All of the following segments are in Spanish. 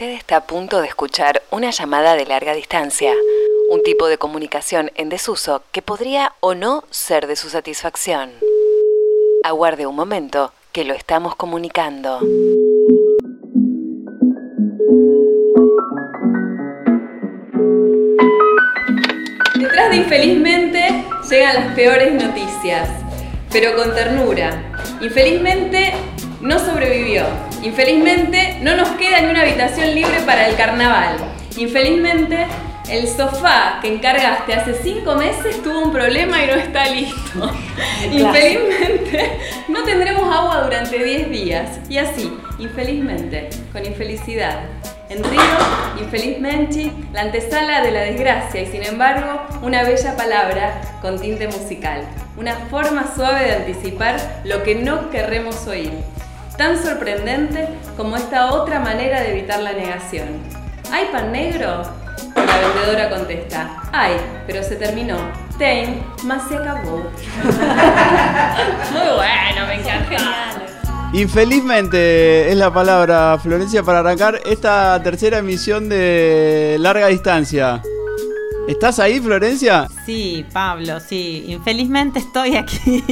Usted está a punto de escuchar una llamada de larga distancia, un tipo de comunicación en desuso que podría o no ser de su satisfacción. Aguarde un momento que lo estamos comunicando. Detrás de infelizmente llegan las peores noticias, pero con ternura. Infelizmente no sobrevivió. Infelizmente no nos queda ni una habitación libre para el carnaval. Infelizmente el sofá que encargaste hace cinco meses tuvo un problema y no está listo. Infelizmente no tendremos agua durante 10 días. Y así, infelizmente, con infelicidad. En Río, infelizmente, la antesala de la desgracia y sin embargo, una bella palabra con tinte musical. Una forma suave de anticipar lo que no querremos oír. Tan sorprendente como esta otra manera de evitar la negación. ¿Hay pan negro? La vendedora contesta, ay, pero se terminó. Ten, más se acabó. Muy bueno, me encanta. Infelizmente es la palabra, Florencia, para arrancar esta tercera emisión de larga distancia. ¿Estás ahí, Florencia? Sí, Pablo, sí. Infelizmente estoy aquí.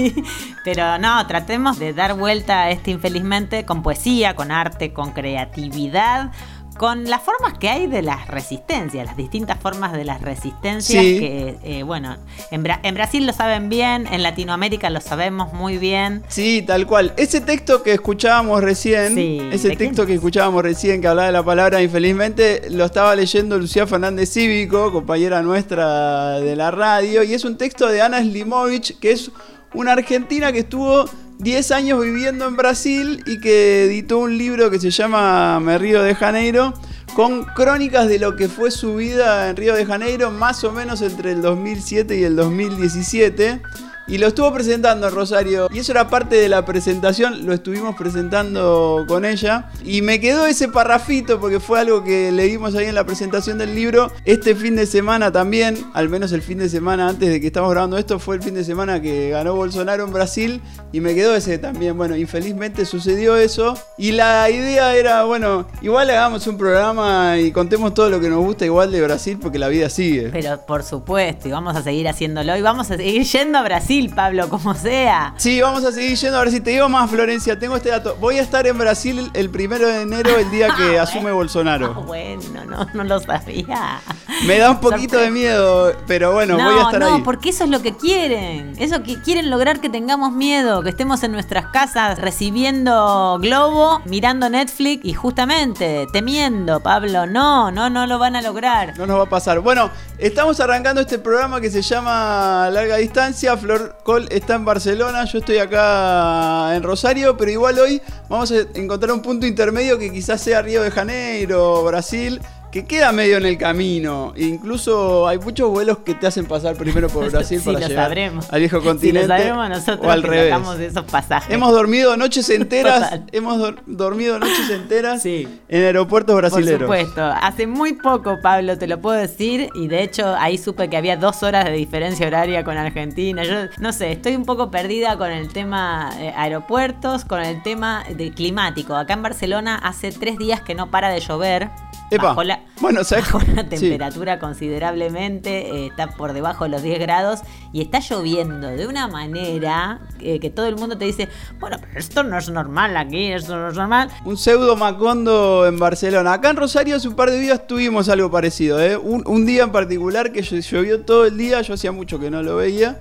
Pero no, tratemos de dar vuelta a este infelizmente con poesía, con arte, con creatividad con las formas que hay de las resistencias, las distintas formas de las resistencias que, eh, bueno, en, Brasil lo saben bien, en Latinoamérica lo sabemos muy bien. Sí, tal cual. Ese texto que escuchábamos recién, ese texto que escuchábamos recién que hablaba de la palabra infelizmente, lo estaba leyendo Lucía Fernández Cívico, compañera nuestra de la radio, y es un texto de Ana Slimovich, que es una argentina que estuvo 10 años viviendo en Brasil y que editó un libro que se llama Me Río de Janeiro, con crónicas de lo que fue su vida en Río de Janeiro, más o menos entre el 2007 y el 2017. Y lo estuvo presentando en Rosario. Y eso era parte de la presentación. Lo estuvimos presentando con ella. Y me quedó ese parrafito porque fue algo que leímos ahí en la presentación del libro. Este fin de semana también, al menos el fin de semana antes de que estamos grabando esto, fue el fin de semana que ganó Bolsonaro en Brasil. Y me quedó ese también. Bueno, infelizmente sucedió eso. Y la idea era, bueno, igual hagamos un programa y contemos todo lo que nos gusta igual de Brasil porque la vida sigue. Pero por supuesto, y vamos a seguir haciéndolo. Y vamos a seguir yendo a Brasil Pablo, como sea. Sí, vamos a seguir yendo a ver si te digo más, Florencia. Tengo este dato. Voy a estar en Brasil el primero de enero, el día que asume Bolsonaro. Ah, bueno, no, no lo sabía. Me da un poquito de miedo, pero bueno, voy a estar ahí. No, porque eso es lo que quieren. Eso que quieren lograr que tengamos miedo, que estemos en nuestras casas recibiendo globo, mirando Netflix y justamente temiendo, Pablo. No, no, no lo van a lograr. No nos va a pasar. Bueno, estamos arrancando este programa que se llama Larga Distancia. Flor Col está en Barcelona, yo estoy acá en Rosario, pero igual hoy vamos a encontrar un punto intermedio que quizás sea Río de Janeiro, Brasil que queda medio en el camino. Incluso hay muchos vuelos que te hacen pasar primero por Brasil para llegar al viejo continente. lo sabremos nosotros o al revés. de esos pasajes. Hemos dormido noches enteras, hemos dormido noches enteras en aeropuertos brasileños. Por supuesto, hace muy poco, Pablo, te lo puedo decir, y de hecho ahí supe que había dos horas de diferencia horaria con Argentina. Yo no sé, estoy un poco perdida con el tema eh, aeropuertos, con el tema de climático. Acá en Barcelona hace tres días que no para de llover. Bajo la, bueno, una temperatura considerablemente, eh, está por debajo de los 10 grados y está lloviendo de una manera que, todo el mundo te dice, bueno, pero esto no es normal aquí, esto no es normal. Un pseudo Macondo en Barcelona. Acá en Rosario hace un par de días tuvimos algo parecido, ¿eh? un, día en particular que llovió todo el día, yo hacía mucho que no lo veía.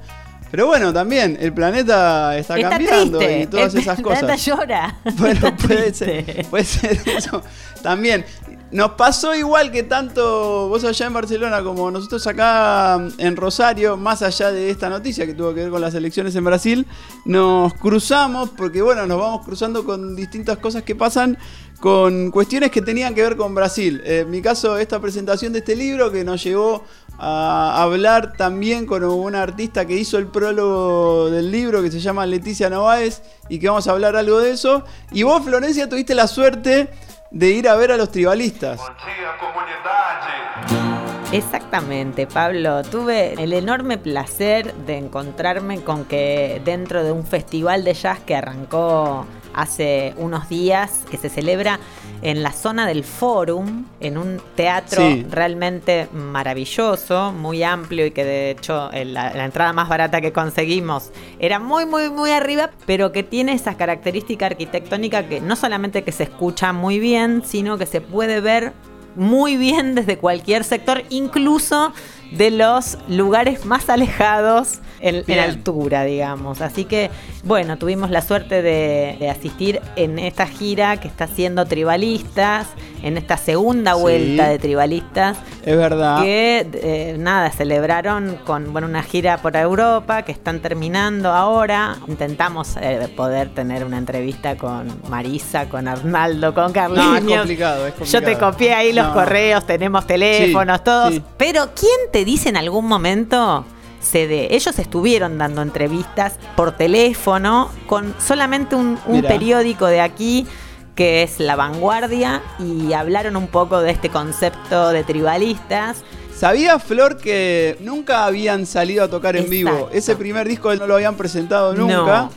Pero bueno, también el planeta está, cambiando y todas esas cosas. El planeta llora. Bueno, puede ser, puede ser eso también. Nos pasó igual que tanto vos allá en Barcelona como nosotros acá en Rosario, más allá de esta noticia que tuvo que ver con las elecciones en Brasil, nos cruzamos, porque bueno, nos vamos cruzando con distintas cosas que pasan, con cuestiones que tenían que ver con Brasil. En mi caso, esta presentación de este libro que nos llevó a hablar también con una artista que hizo el prólogo del libro que se llama Leticia Novaes y que vamos a hablar algo de eso. Y vos, Florencia, tuviste la suerte de ir a ver a los tribalistas. Exactamente, Pablo. Tuve el enorme placer de encontrarme con que dentro de un festival de jazz que arrancó hace unos días, que se celebra en la zona del Forum, en un teatro realmente maravilloso, muy amplio y que de hecho la, la, entrada más barata que conseguimos era muy, muy, muy arriba, pero que tiene esa característica arquitectónica que no solamente que se escucha muy bien, sino que se puede ver muy bien desde cualquier sector, incluso de los lugares más alejados en, altura, digamos. Así que, bueno, tuvimos la suerte de, asistir en esta gira que está haciendo Tribalistas, en esta segunda vuelta de Tribalistas. Es verdad. Que, eh, nada, celebraron con, bueno, una gira por Europa que están terminando ahora. Intentamos eh, poder tener una entrevista con Marisa, con Arnaldo, con Carlos. No, es complicado, Yo te copié ahí los correos, tenemos teléfonos, todos. Pero, ¿quién te dice en algún momento ellos estuvieron dando entrevistas por teléfono con solamente un, periódico de aquí que es La Vanguardia y hablaron un poco de este concepto de tribalistas. ¿Sabía Flor que nunca habían salido a tocar en vivo? Ese primer disco no lo habían presentado nunca.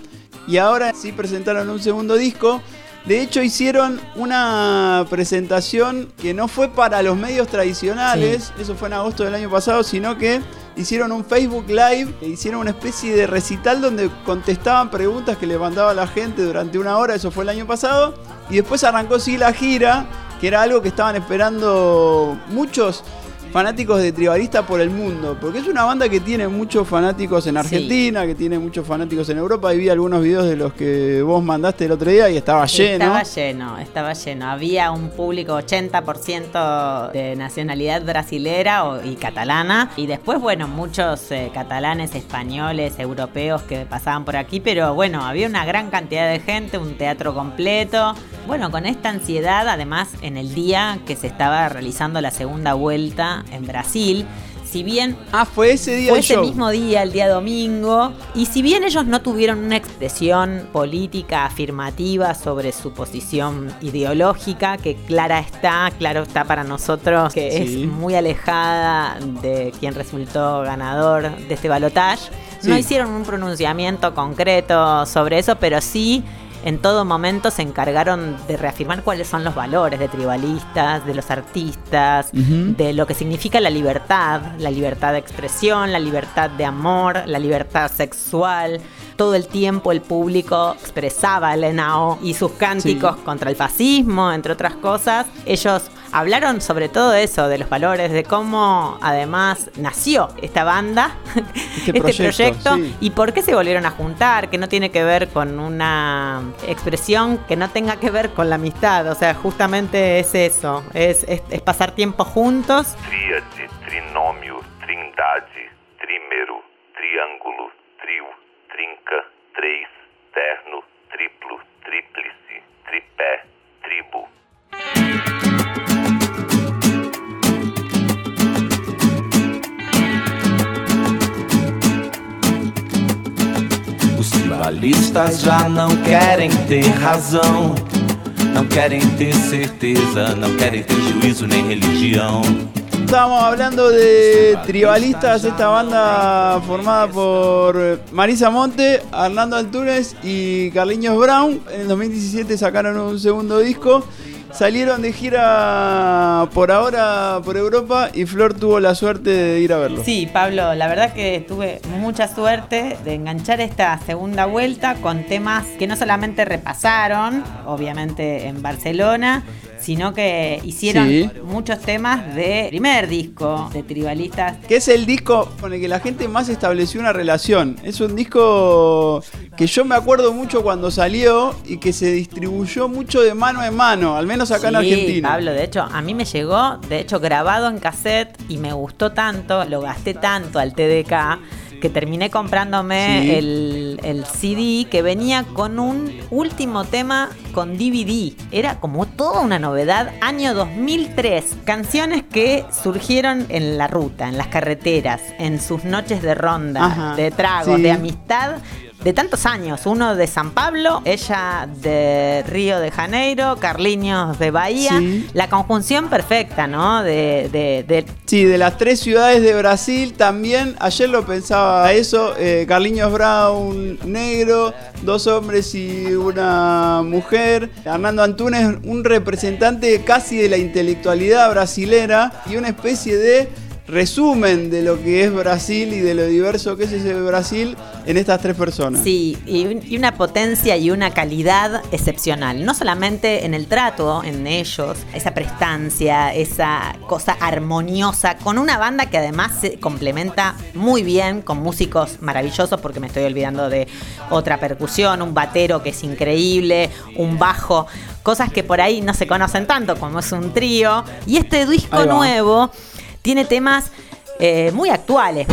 Y ahora sí presentaron un segundo disco. De hecho, hicieron una presentación que no fue para los medios tradicionales, eso fue en agosto del año pasado, sino que hicieron un Facebook Live, e hicieron una especie de recital donde contestaban preguntas que le mandaba la gente durante una hora, eso fue el año pasado, y después arrancó sí la gira, que era algo que estaban esperando muchos fanáticos de Tribalista por el mundo, porque es una banda que tiene muchos fanáticos en Argentina, que tiene muchos fanáticos en Europa, y vi algunos videos de los que vos mandaste el otro día y estaba lleno. Estaba lleno, estaba lleno. Había un público 80% de nacionalidad brasilera y catalana, y después, bueno, muchos eh, catalanes, españoles, europeos que pasaban por aquí, pero bueno, había una gran cantidad de gente, un teatro completo. Bueno, con esta ansiedad, además, en el día que se estaba realizando la segunda vuelta en Brasil. Si bien. Ah, fue ese día. Fue ese mismo día, el día domingo. Y si bien ellos no tuvieron una expresión política afirmativa sobre su posición ideológica, que clara está, claro está para nosotros, que es muy alejada de quien resultó ganador de este balotaje, no hicieron un pronunciamiento concreto sobre eso, pero sí en todo momento se encargaron de reafirmar cuáles son los valores de tribalistas, de los artistas, de lo que significa la libertad, la libertad de expresión, la libertad de amor, la libertad sexual. Todo el tiempo el público expresaba el ENAO y sus cánticos contra el fascismo, entre otras cosas. Ellos hablaron sobre todo eso, de los valores, de cómo además nació esta banda, este, este proyecto, y por qué se volvieron a juntar, que no tiene que ver con una expresión que no tenga que ver con la amistad, o sea, justamente es eso, es, es, pasar tiempo juntos. Tríade, trinomio, trindade, trímero, triángulo, trio, trinca, tres, terno, triplo, tríplice, tripé, tribo. Moralistas já não querem ter razão, não querem ter certeza, não querem ter juízo nem religião. Estábamos hablando de Tribalistas, esta banda formada por Marisa Monte, Hernando Antunes y Carliños Brown. En el 2017 sacaron un segundo disco Salieron de gira por ahora por Europa y Flor tuvo la suerte de ir a verlo. Sí, Pablo, la verdad que tuve mucha suerte de enganchar esta segunda vuelta con temas que no solamente repasaron, obviamente en Barcelona, sino que hicieron muchos temas de primer disco de Tribalistas. Que es el disco con el que la gente más estableció una relación. Es un disco que yo me acuerdo mucho cuando salió y que se distribuyó mucho de mano en mano, al menos acá en Argentina. Pablo, de hecho, a mí me llegó, de hecho, grabado en cassette y me gustó tanto, lo gasté tanto al TDK que terminé comprándome el, el, CD que venía con un último tema con DVD. Era como toda una novedad. Año 2003. Canciones que surgieron en la ruta, en las carreteras, en sus noches de ronda, de trago, de amistad de tantos años. Uno de San Pablo, ella de Río de Janeiro, Carliños de Bahía. La conjunción perfecta, ¿no? De, de, Sí, de las tres ciudades de Brasil también. Ayer lo pensaba eso. Eh, Carliños Brown, negro, dos hombres y una mujer. Hernando Antunes, un representante casi de la intelectualidad brasilera y una especie de resumen de lo que es Brasil y de lo diverso que es ese Brasil en estas tres personas. Sí, y, una potencia y una calidad excepcional. No solamente en el trato, en ellos, esa prestancia, esa cosa armoniosa, con una banda que además se complementa muy bien con músicos maravillosos, porque me estoy olvidando de otra percusión, un batero que es increíble, un bajo cosas que por ahí no se conocen tanto como es un trío. Y este disco nuevo tiene temas eh, muy actuales.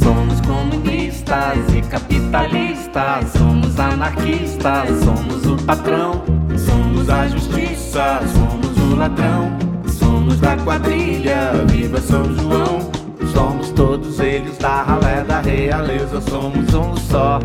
Somos comunistas e capitalistas, somos anarquistas, somos o patrão, somos a justiça, somos o ladrão, somos da quadrilha, viva São João, somos todos eles da ralé da realeza, somos um só.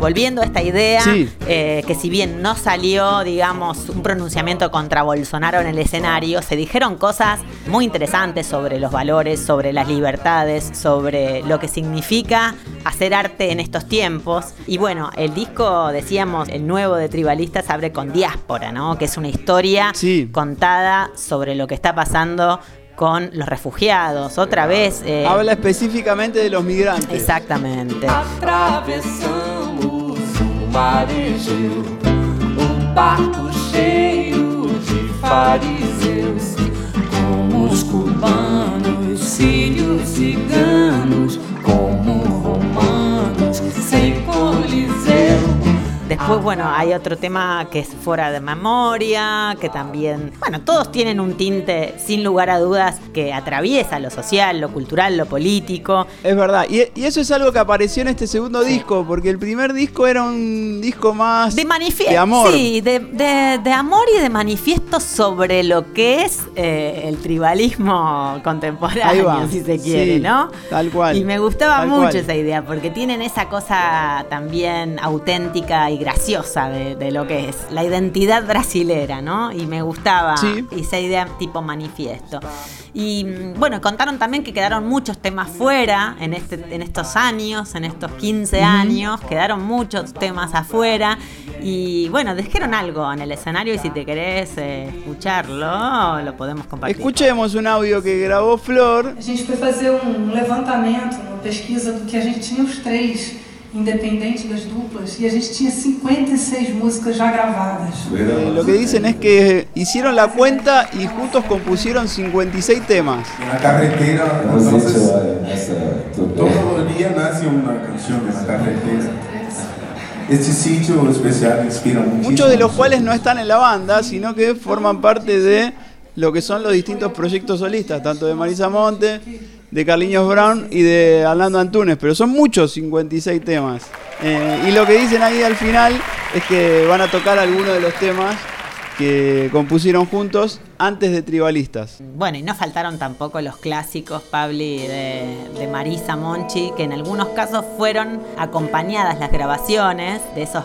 Volviendo a esta idea, eh, que si bien no salió, digamos, un pronunciamiento contra Bolsonaro en el escenario, se dijeron cosas muy interesantes sobre los valores, sobre las libertades, sobre lo que significa hacer arte en estos tiempos. Y bueno, el disco, decíamos, el nuevo de Tribalistas abre con Diáspora, ¿no? Que es una historia contada sobre lo que está pasando con los refugiados. Otra vez. Eh, Habla específicamente de los migrantes. Exactamente. Mar Egeu, um barco cheio de fariseus, Después, bueno, hay otro tema que es fuera de memoria, que también, bueno, todos tienen un tinte, sin lugar a dudas, que atraviesa lo social, lo cultural, lo político. Es verdad, y, eso es algo que apareció en este segundo disco, porque el primer disco era un disco más de, de amor. Sí, de, amor y de manifiesto sobre lo que es eh, el tribalismo contemporáneo, si se quiere, ¿no? Tal cual. Y me gustaba mucho esa idea, porque tienen esa cosa también auténtica y graciosa de, lo que es la identidad brasilera, ¿no? Y me gustaba esa idea tipo manifiesto. Y mm, bueno, contaron también que quedaron muchos temas fuera en, este, en estos años, en estos 15 años, quedaron muchos temas afuera. Y bueno, dijeron algo en el escenario y si te querés eh, escucharlo, lo podemos compartir. Escuchemos un audio que grabó Flor. A gente foi fazer um levantamento, uma pesquisa do que a gente tinha os três independente das duplas, y a gente tinha 56 músicas ya grabadas. Eh, lo que dicen es que hicieron la cuenta y juntos compusieron 56 temas. En la carretera, todo el día nace una canción en la carretera. Este sitio especial inspira mucho. Muchos de los cuales no están en la banda, sino que forman parte de lo que son los distintos proyectos solistas, tanto de Marisa Monte, de Carliños Brown y de Orlando Antunes, pero son muchos 56 temas. Eh, y lo que dicen ahí al final es que van a tocar algunos de los temas que compusieron juntos antes de Tribalistas. Bueno, y no faltaron tampoco los clásicos, Pabli, de, Marisa Monchi, que en algunos casos fueron acompañadas las grabaciones de esos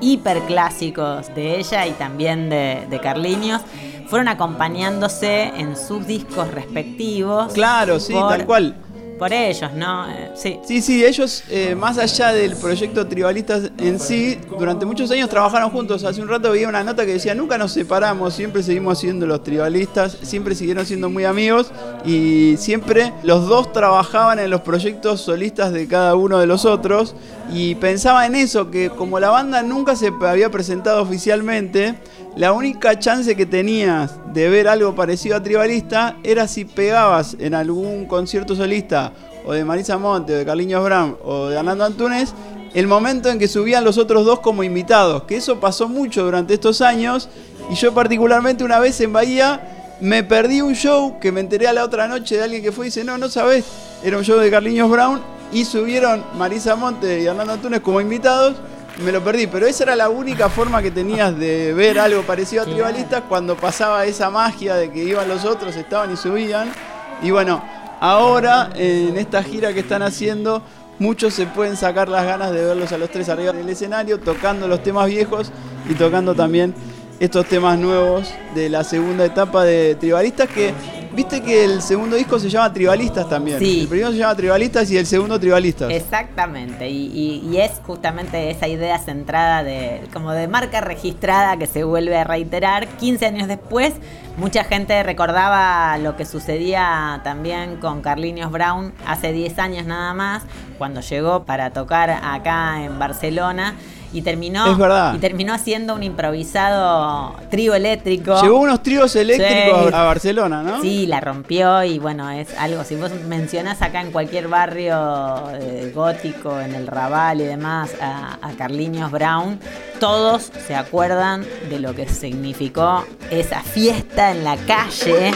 hiperclásicos de ella y también de, de Carliños fueron acompañándose en sus discos respectivos. Claro, sí, tal cual por ellos, ¿no? Eh, sí. Sí, sí, ellos, eh, más allá del proyecto Tribalistas en sí, durante muchos años trabajaron juntos. Hace un rato veía una nota que decía, nunca nos separamos, siempre seguimos siendo los tribalistas, siempre siguieron siendo muy amigos y siempre los dos trabajaban en los proyectos solistas de cada uno de los otros y pensaba en eso, que como la banda nunca se había presentado oficialmente, la única chance que tenías de ver algo parecido a Tribalista era si pegabas en algún concierto solista o de Marisa Monte o de Carliños Brown o de Hernando Antunes el momento en que subían los otros dos como invitados, que eso pasó mucho durante estos años y yo particularmente una vez en Bahía me perdí un show que me enteré a la otra noche de alguien que fue y dice, no, no sabes, era un show de Carliños Brown y subieron Marisa Monte y Hernando Antunes como invitados me lo perdí, pero esa era la única forma que tenías de ver algo parecido a Tribalistas cuando pasaba esa magia de que iban los otros, estaban y subían. Y bueno, ahora en esta gira que están haciendo muchos se pueden sacar las ganas de verlos a los tres arriba del escenario, tocando los temas viejos y tocando también estos temas nuevos de la segunda etapa de Tribalistas que Viste que el segundo disco se llama Tribalistas también. Sí. El primero se llama Tribalistas y el segundo Tribalistas. Exactamente. Y, es justamente esa idea centrada de como de marca registrada que se vuelve a reiterar. 15 años después, mucha gente recordaba lo que sucedía también con Carlinios Brown hace 10 años nada más, cuando llegó para tocar acá en Barcelona y terminó y terminó haciendo un improvisado trío eléctrico. Llevó unos tríos eléctricos a Barcelona, ¿no? Sí, la rompió y bueno, es algo, si vos mencionás acá en cualquier barrio eh, gótico, en el Raval y demás, a, a Carliños Brown, todos se acuerdan de lo que significó esa fiesta en la calle.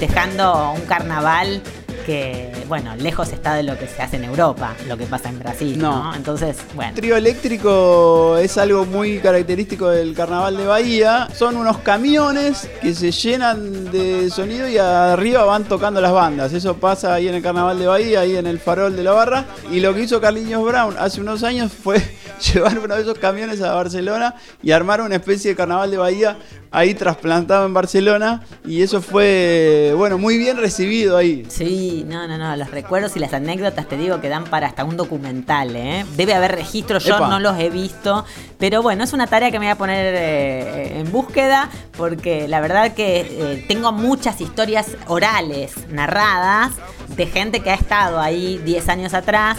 Festejando un carnaval que, bueno, lejos está de lo que se hace en Europa, lo que pasa en Brasil, ¿no? Entonces, bueno. Trío eléctrico es algo muy característico del carnaval de Bahía. Son unos camiones que se llenan de sonido y arriba van tocando las bandas. Eso pasa ahí en el carnaval de Bahía, ahí en el farol de la barra. Y lo que hizo Carliños Brown hace unos años fue llevar uno de esos camiones a Barcelona y armar una especie de carnaval de Bahía ahí trasplantado en Barcelona y eso fue, bueno, muy bien recibido ahí. Sí, no, no, no, los recuerdos y las anécdotas te digo que dan para hasta un documental, ¿eh? Debe haber registros, yo no los he visto, pero bueno, es una tarea que me voy a poner eh, en búsqueda porque la verdad que eh, tengo muchas historias orales, narradas, de gente que ha estado ahí 10 años atrás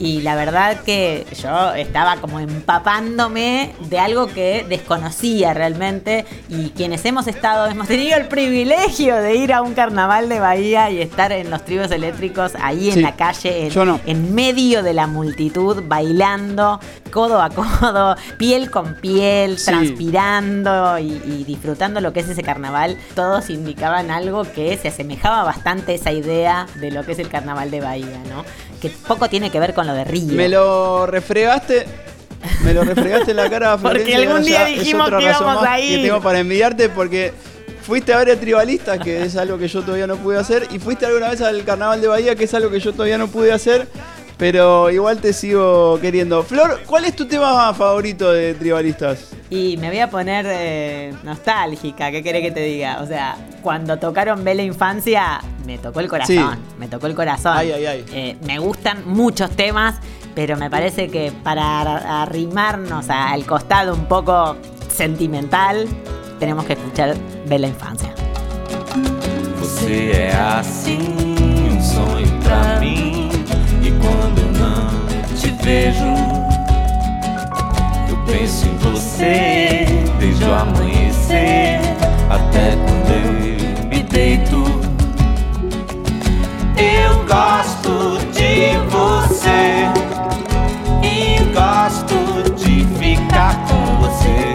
y la verdad que yo estaba como empapándome de algo que desconocía realmente y quienes hemos estado, hemos tenido el privilegio de ir a un carnaval de Bahía y estar en los tribus eléctricos ahí en la calle, en, medio de la multitud, bailando codo a codo, piel con piel, transpirando y, y, disfrutando lo que es ese carnaval, todos indicaban algo que se asemejaba bastante a esa idea de lo que es el carnaval de Bahía, ¿no? Que poco tiene que ver con lo de Río. Me lo refregaste. Me lo refregaste en la cara, Porque algún día dijimos que íbamos ahí. Que tengo para envidiarte porque fuiste a ver el Tribalista, que es algo que yo todavía no pude hacer, y fuiste alguna vez al Carnaval de Bahía, que es algo que yo todavía no pude hacer, pero igual te sigo queriendo. Flor, ¿cuál es tu tema favorito de Tribalistas? Y me voy a poner eh, nostálgica, ¿qué querés que te diga? O sea, cuando tocaron Vela Infancia, me tocó el corazón. Me tocó el corazón. Ay, ay, ay. Eh, me gustan muchos temas, pero me parece que para arrimarnos al costado un poco sentimental, tenemos que escuchar Vela Infancia. Você é assim, um sonho pra mim. E quando não te vejo, eu penso em você desde o amanhecer até quando eu me deito. Eu gosto de você e gosto de ficar com você.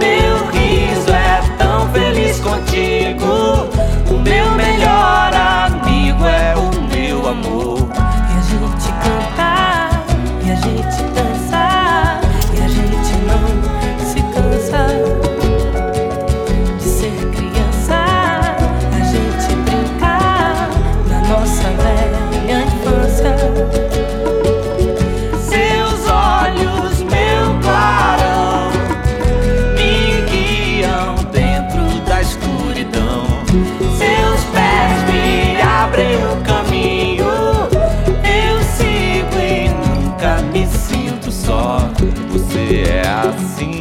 Meu riso é tão feliz contigo. O meu melhor amigo é o meu amor. É assim,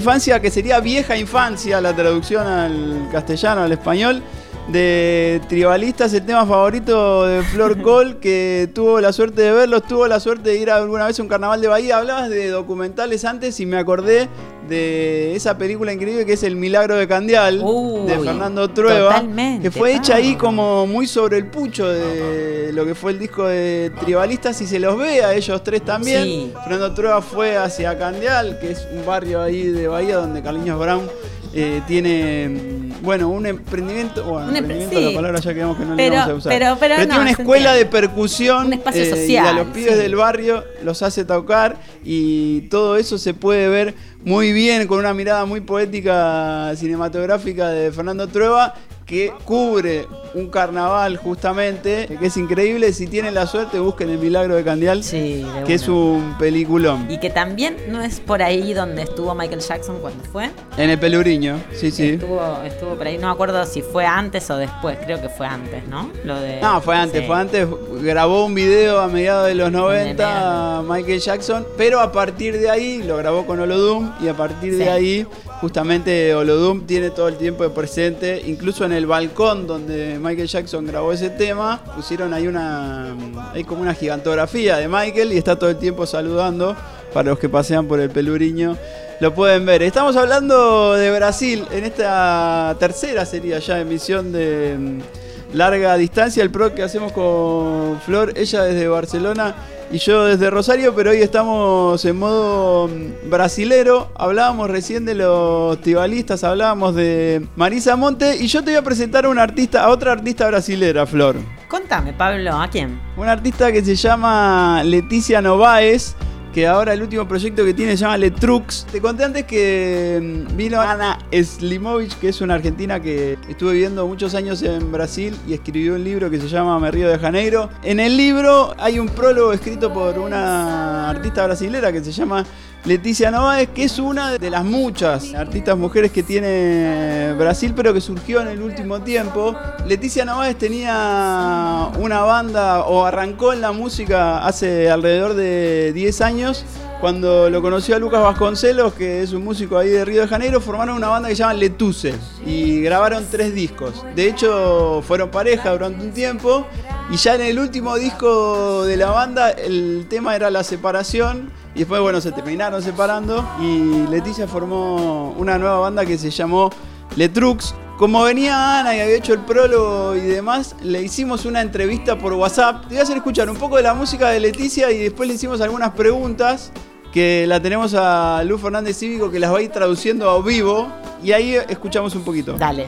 Infancia, que sería Vieja Infancia, la traducción al castellano, al español, de Tribalistas, el tema favorito de Flor Cole, que tuvo la suerte de verlos, tuvo la suerte de ir alguna vez a un carnaval de Bahía. Hablabas de documentales antes y me acordé de esa película increíble que es El Milagro de Candial, de Fernando Trueba, que fue hecha ahí como muy sobre el pucho de lo que fue el disco de Tribalistas y se los ve a ellos tres también. Fernando Trueba fue hacia Candial, que es un barrio ahí de Bahía donde Carliños Brown eh, tiene, mm, bueno, un emprendimiento, bueno, un emprendimiento, la palabra ya quedamos que no le vamos a usar. Pero, pero, tiene una escuela de percusión un espacio eh, social, y a los pibes del barrio los hace tocar y todo eso se puede ver muy bien con una mirada muy poética cinematográfica de Fernando Trueba que cubre un carnaval justamente, que es increíble. Si tienen la suerte, busquen El Milagro de Candial, que es un peliculón. Y que también no es por ahí donde estuvo Michael Jackson cuando fue. En el Peluriño, sí, sí. Estuvo, estuvo por ahí, no me acuerdo si fue antes o después, creo que fue antes, ¿no? Lo de, no, fue antes, fue antes. Grabó un video a mediados de los 90 Michael Jackson, pero a partir de ahí lo grabó con Olodum y a partir de ahí justamente Olodum tiene todo el tiempo de presente, incluso en el balcón donde Michael Jackson grabó ese tema, pusieron ahí una hay como una gigantografía de Michael y está todo el tiempo saludando para los que pasean por el peluriño. Lo pueden ver. Estamos hablando de Brasil en esta tercera sería ya emisión de mm, larga distancia, el pro que hacemos con Flor, ella desde Barcelona y yo desde Rosario, pero hoy estamos en modo mm, brasilero. Hablábamos recién de los tibalistas, hablábamos de Marisa Monte y yo te voy a presentar a una artista, a otra artista brasilera, Flor. Contame, Pablo, ¿a quién? Una artista que se llama Leticia Novaes que ahora el último proyecto que tiene se llama Letrux. Te conté antes que mm, vino Ana Slimovic, que es una argentina que estuvo viviendo muchos años en Brasil y escribió un libro que se llama Me Río de Janeiro. En el libro hay un prólogo escrito por una artista brasilera que se llama Leticia Novaes, que es una de las muchas artistas mujeres que tiene Brasil, pero que surgió en el último tiempo. Leticia Novaes tenía una banda o arrancó en la música hace alrededor de 10 años. Cuando lo conoció a Lucas Vasconcelos, que es un músico ahí de Río de Janeiro, formaron una banda que se llama Letuse y grabaron tres discos. De hecho, fueron pareja durante un tiempo y ya en el último disco de la banda el tema era la separación y después, bueno, se terminaron separando y Leticia formó una nueva banda que se llamó Letrux. Como venía Ana y había hecho el prólogo y demás, le hicimos una entrevista por WhatsApp. Te voy a hacer escuchar un poco de la música de Leticia y después le hicimos algunas preguntas que la tenemos a Luz Fernández Cívico que las va a ir traduciendo a vivo y ahí escuchamos un poquito. Dale.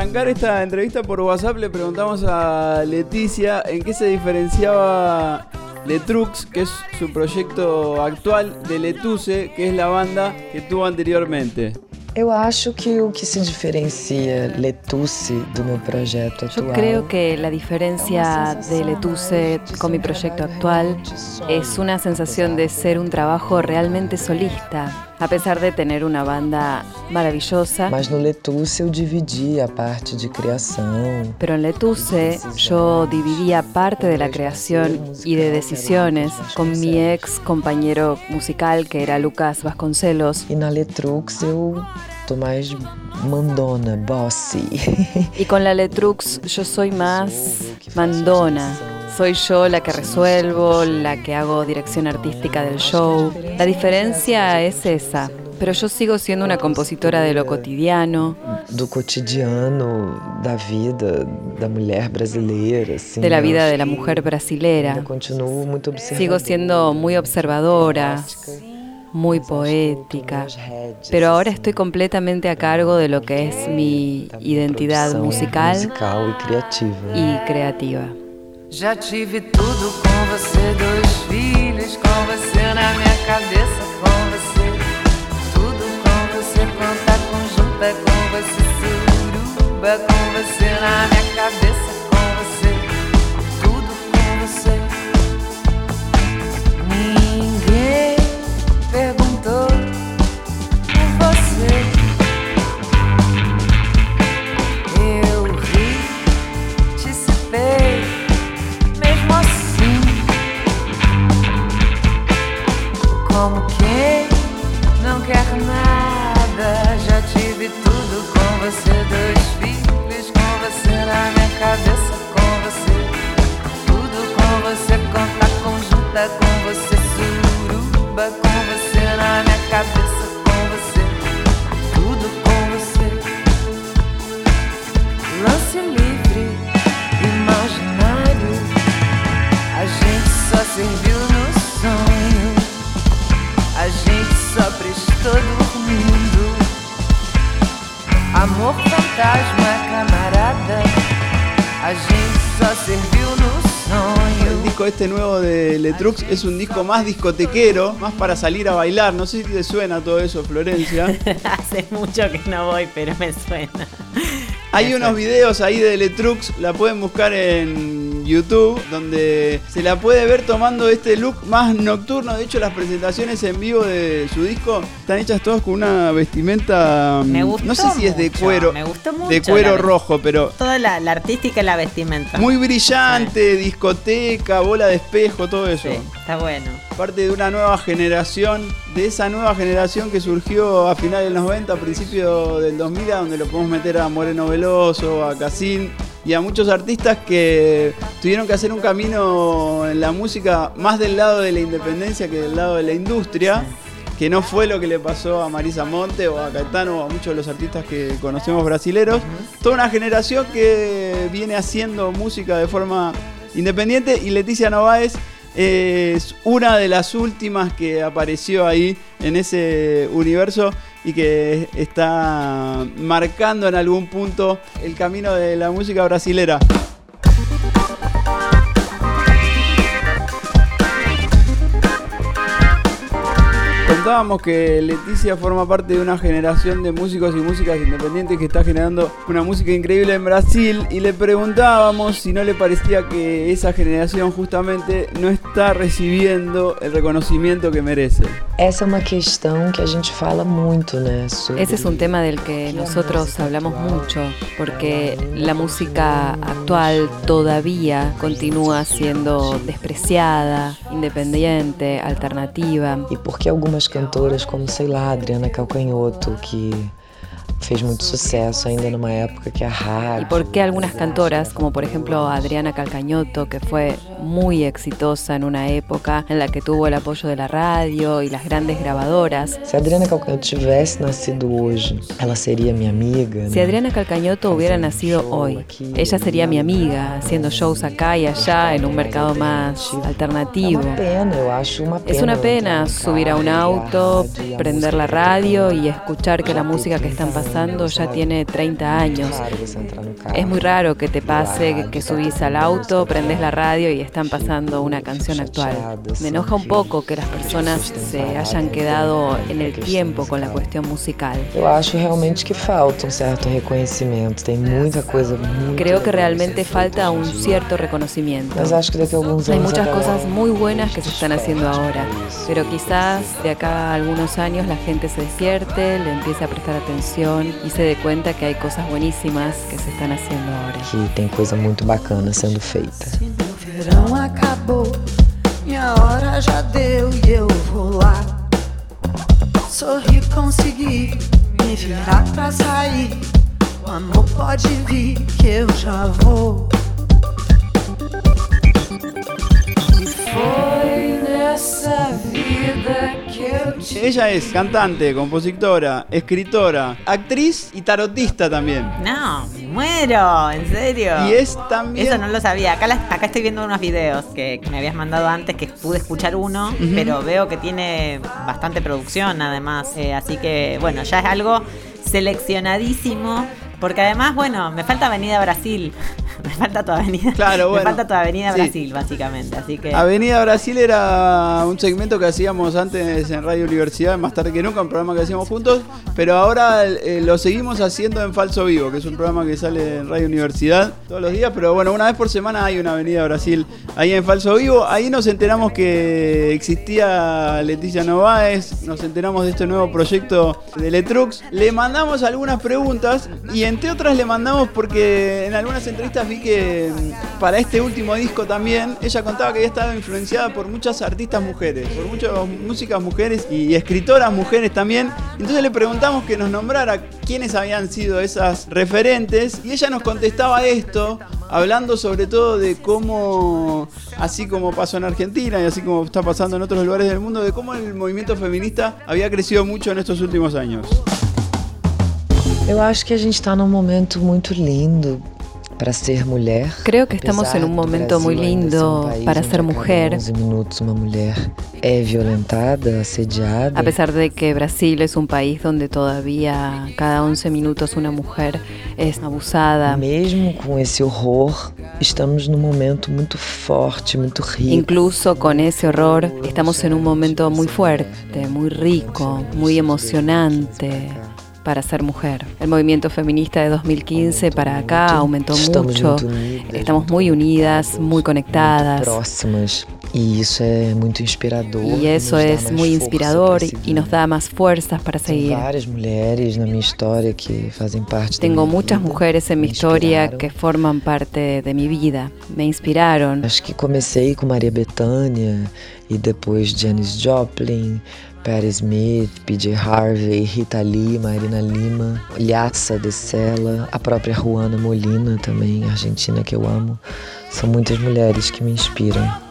Arrancar esta entrevista por WhatsApp le preguntamos a Leticia en qué se diferenciaba Letrux, que es su proyecto actual, de Letuse, que es la banda que tuvo anteriormente. Eu acho que o que se diferencia Letusse do meu projeto atual. Yo creo que la diferencia de Letusse con mi proyecto actual es una sensación de ser un trabajo realmente solista, a pesar de tener una banda maravillosa. Mas no Letusse eu dividi a parte de criação. Pero en Letusse yo dividía parte de la creación y de decisiones con mi ex compañero musical que era Lucas Vasconcelos. E na Letrux eu mais mandona, bossy. Y con la Letrux yo soy más mandona. Soy yo la que resuelvo, la que hago dirección artística del show. La diferencia es esa. Pero yo sigo siendo una compositora de lo cotidiano. Do cotidiano, da vida da mulher brasileira. De la vida de la mujer brasilera. Sigo siendo muy observadora. Muy poética, pero ahora estoy completamente a cargo de lo que es mi identidad musical y creativa. Já tive tudo com você, dois filhos com você na minha cabeça, com você. Tudo com você, conta conjunta com você, suruba com você na minha cabeça, com você na minha cabeça, com você. Tudo com você. Lance livre, imaginário. A gente só serviu no sonho. A gente só prestou dormindo. Amor fantasma, camarada. A gente só serviu disco este nuevo de Letrux es un disco más discotequero, más para salir a bailar. No sé si te suena todo eso, Florencia. Hace mucho que no voy, pero me suena. Hay unos videos ahí de Letrux, la pueden buscar en YouTube, donde se la puede ver tomando este look más nocturno. De hecho, las presentaciones en vivo de su disco están hechas todas con una vestimenta. Me mm, gustó no sé si es de mucho, cuero. me gustó mucho De cuero rojo, pero Toda la, la artística y la vestimenta. muy brillante, discoteca, bola de espejo, todo eso. Sí, está bueno. Parte de una nueva generación, de esa nueva generación que surgió a finales del 90, a principios del 2000, a donde lo podemos meter a Moreno Veloso, a Casín y a muchos artistas que tuvieron que hacer un camino en la música más del lado de la independencia que del lado de la industria. Que no fue lo que le pasó a Marisa Monte o a Caetano o a muchos de los artistas que conocemos brasileros. Toda una generación que viene haciendo música de forma independiente y Leticia Nováez es una de las últimas que apareció ahí en ese universo y que está marcando en algún punto el camino de la música brasilera. Contábamos que Leticia forma parte de una generación de músicos y músicas independientes que está generando una música increíble en Brasil y le preguntábamos si no le parecía que esa generación justamente no está recibiendo el reconocimiento que merece. Essa é uma questão que a gente fala muito, né? Ese es un tema del que nosotros hablamos mucho, porque la música actual todavía continúa siendo despreciada, independiente, alternativa. E por que algumas cantoras, como sei lá, Adriana Calcanhoto, que fez muito sucesso ainda numa época que a ¿Y rádio. por qué algunas cantoras, como por ejemplo Adriana Calcañoto, que fue muy exitosa en una época en la que tuvo el apoyo de la radio y las grandes grabadoras? Se a Adriana Calcanhoto tivesse nascido hoje, ela seria minha amiga. Né? Adriana Calcañoto hubiera nacido hoy, ella sería mi amiga, haciendo shows acá y allá en un mercado É alternativo. uma pena, eu acho uma pena. Una ela pena subir a carro, auto, ligar a rádio, a prender que escuchar que la música que están pasando ya tiene 30 años. Es muy raro que te pase que, subís al auto, prendes la radio y están pasando una canción actual. Me enoja un poco que las personas se hayan quedado en el tiempo con la cuestión musical. Um. Creo que realmente falta un em cierto reconocimiento. Hay muchas cosas muy buenas que se están haciendo ahora, pero quizás de acá a algunos años la gente se despierte, le empiece a prestar atención y se dé cuenta que hay cosas buenísimas que se están haciendo ahora. Que tem coisa muito bacana sendo feita. Meu verão acabou, minha hora já deu e eu vou lá. Sorri, consegui me virar pra sair. O amor pode vir que eu já vou. E foi nessa vida que eu te Ella es cantante, compositora, escritora, actriz y tarotista también. No, muero, en serio. Y es también. Eso no lo sabía. Acá, acá estoy viendo unos videos que, me habías mandado antes, que pude escuchar uno, pero veo que tiene bastante producción además. Eh, así que, bueno, ya es algo seleccionadísimo. Porque además, bueno, me falta Avenida Brasil. me falta toda Avenida. Claro, Me falta toda Avenida Brasil, básicamente. Así que. Avenida Brasil era un segmento que hacíamos antes en Radio Universidad, más tarde que nunca, un programa que hacíamos juntos. Pero ahora eh, lo seguimos haciendo en Falso Vivo, que es un programa que sale en Radio Universidad todos los días. Pero bueno, una vez por semana hay una Avenida Brasil ahí en Falso Vivo. Ahí nos enteramos que existía Leticia Nováez, nos enteramos de este nuevo proyecto de Letrux. Le mandamos algunas preguntas y entre otras le mandamos porque en algunas entrevistas vi que mm, para este último disco también, ella contaba que había estado influenciada por muchas artistas mujeres, por muchas músicas mujeres y escritoras mujeres también. Entonces le preguntamos que nos nombrara quiénes habían sido esas referentes y ella nos contestaba esto, hablando sobre todo de cómo, así como pasó en Argentina y así como está pasando en otros lugares del mundo, de cómo el movimiento feminista había crecido mucho en estos últimos años. Eu acho que a gente está num momento muito lindo para ser mulher. Creo que estamos en un momento muy lindo para ser mujer. minutos una mujer es violentada, asediada. A pesar de que Brasil es un país donde todavía cada 11 minutos una mujer es abusada. Mesmo con ese horror, estamos en un momento muy fuerte, muy rico. Incluso con ese horror, estamos en un momento muy fuerte, muy rico, muy emocionante para ser mujer. El movimiento feminista de 2015 para acá aumentó mucho. Estamos muy unidas, muy conectadas. Y eso es muy inspirador. Y eso es muy inspirador y nos da más fuerzas para seguir. Tengo muchas mujeres en mi historia que forman parte de mi vida. Me inspiraron. Acho que comencé con María Bethânia y después Janis Joplin. Perry Smith, PJ Harvey, Rita Lee, Marina Lima, Lhasa de Sela, a própria Juana Molina também, argentina que eu amo. São muitas mulheres que me inspiram.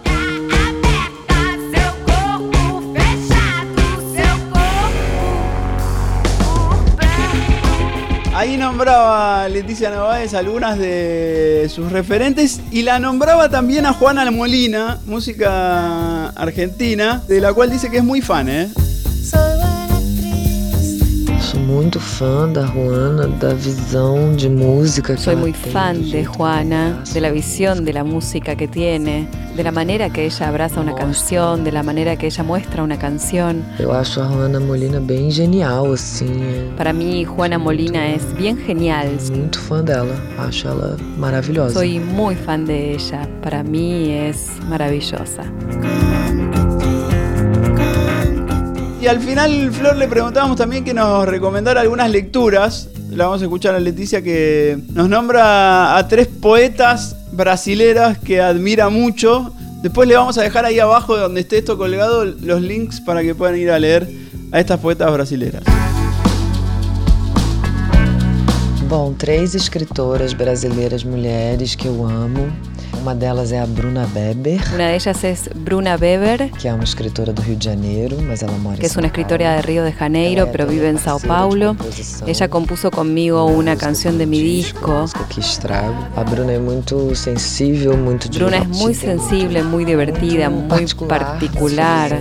Ahí nombraba Leticia Nováez algunas de sus referentes y la nombraba también a Juana Molina, música argentina, de la cual dice que es muy fan, ¿eh? Muito fã da Juana, da visão de música que Soy muy fan de Juana, de la visión de la música que tiene, de la manera que ella abraza una canción, de la manera que ella muestra una canción. Eu acho a Juana Molina bem genial, assim. Para mí, Juana Molina es bien genial. Muito fã dela, acho ela maravilhosa. Soy muy fan de ella, para mí es maravillosa. Y al final, Flor, le preguntábamos también que nos recomendara algunas lecturas. La vamos a escuchar a Leticia que nos nombra a tres poetas brasileras que admira mucho. Después le vamos a dejar ahí abajo donde esté esto colgado los links para que puedan ir a leer a estas poetas brasileras. Bom, três escritoras brasileiras mulheres que eu amo. Uma delas é a Bruna Weber. Una de ellas es Bruna Weber, que é uma escritora do Rio de Janeiro, mas ela mora que es una escritora de Río de Janeiro, pero vive en Sao Paulo. Ella compuso conmigo una canción de mi disco. Que estrago. A Bruna é muito sensível, muito Bruna es muy sensible, muy divertida, muy particular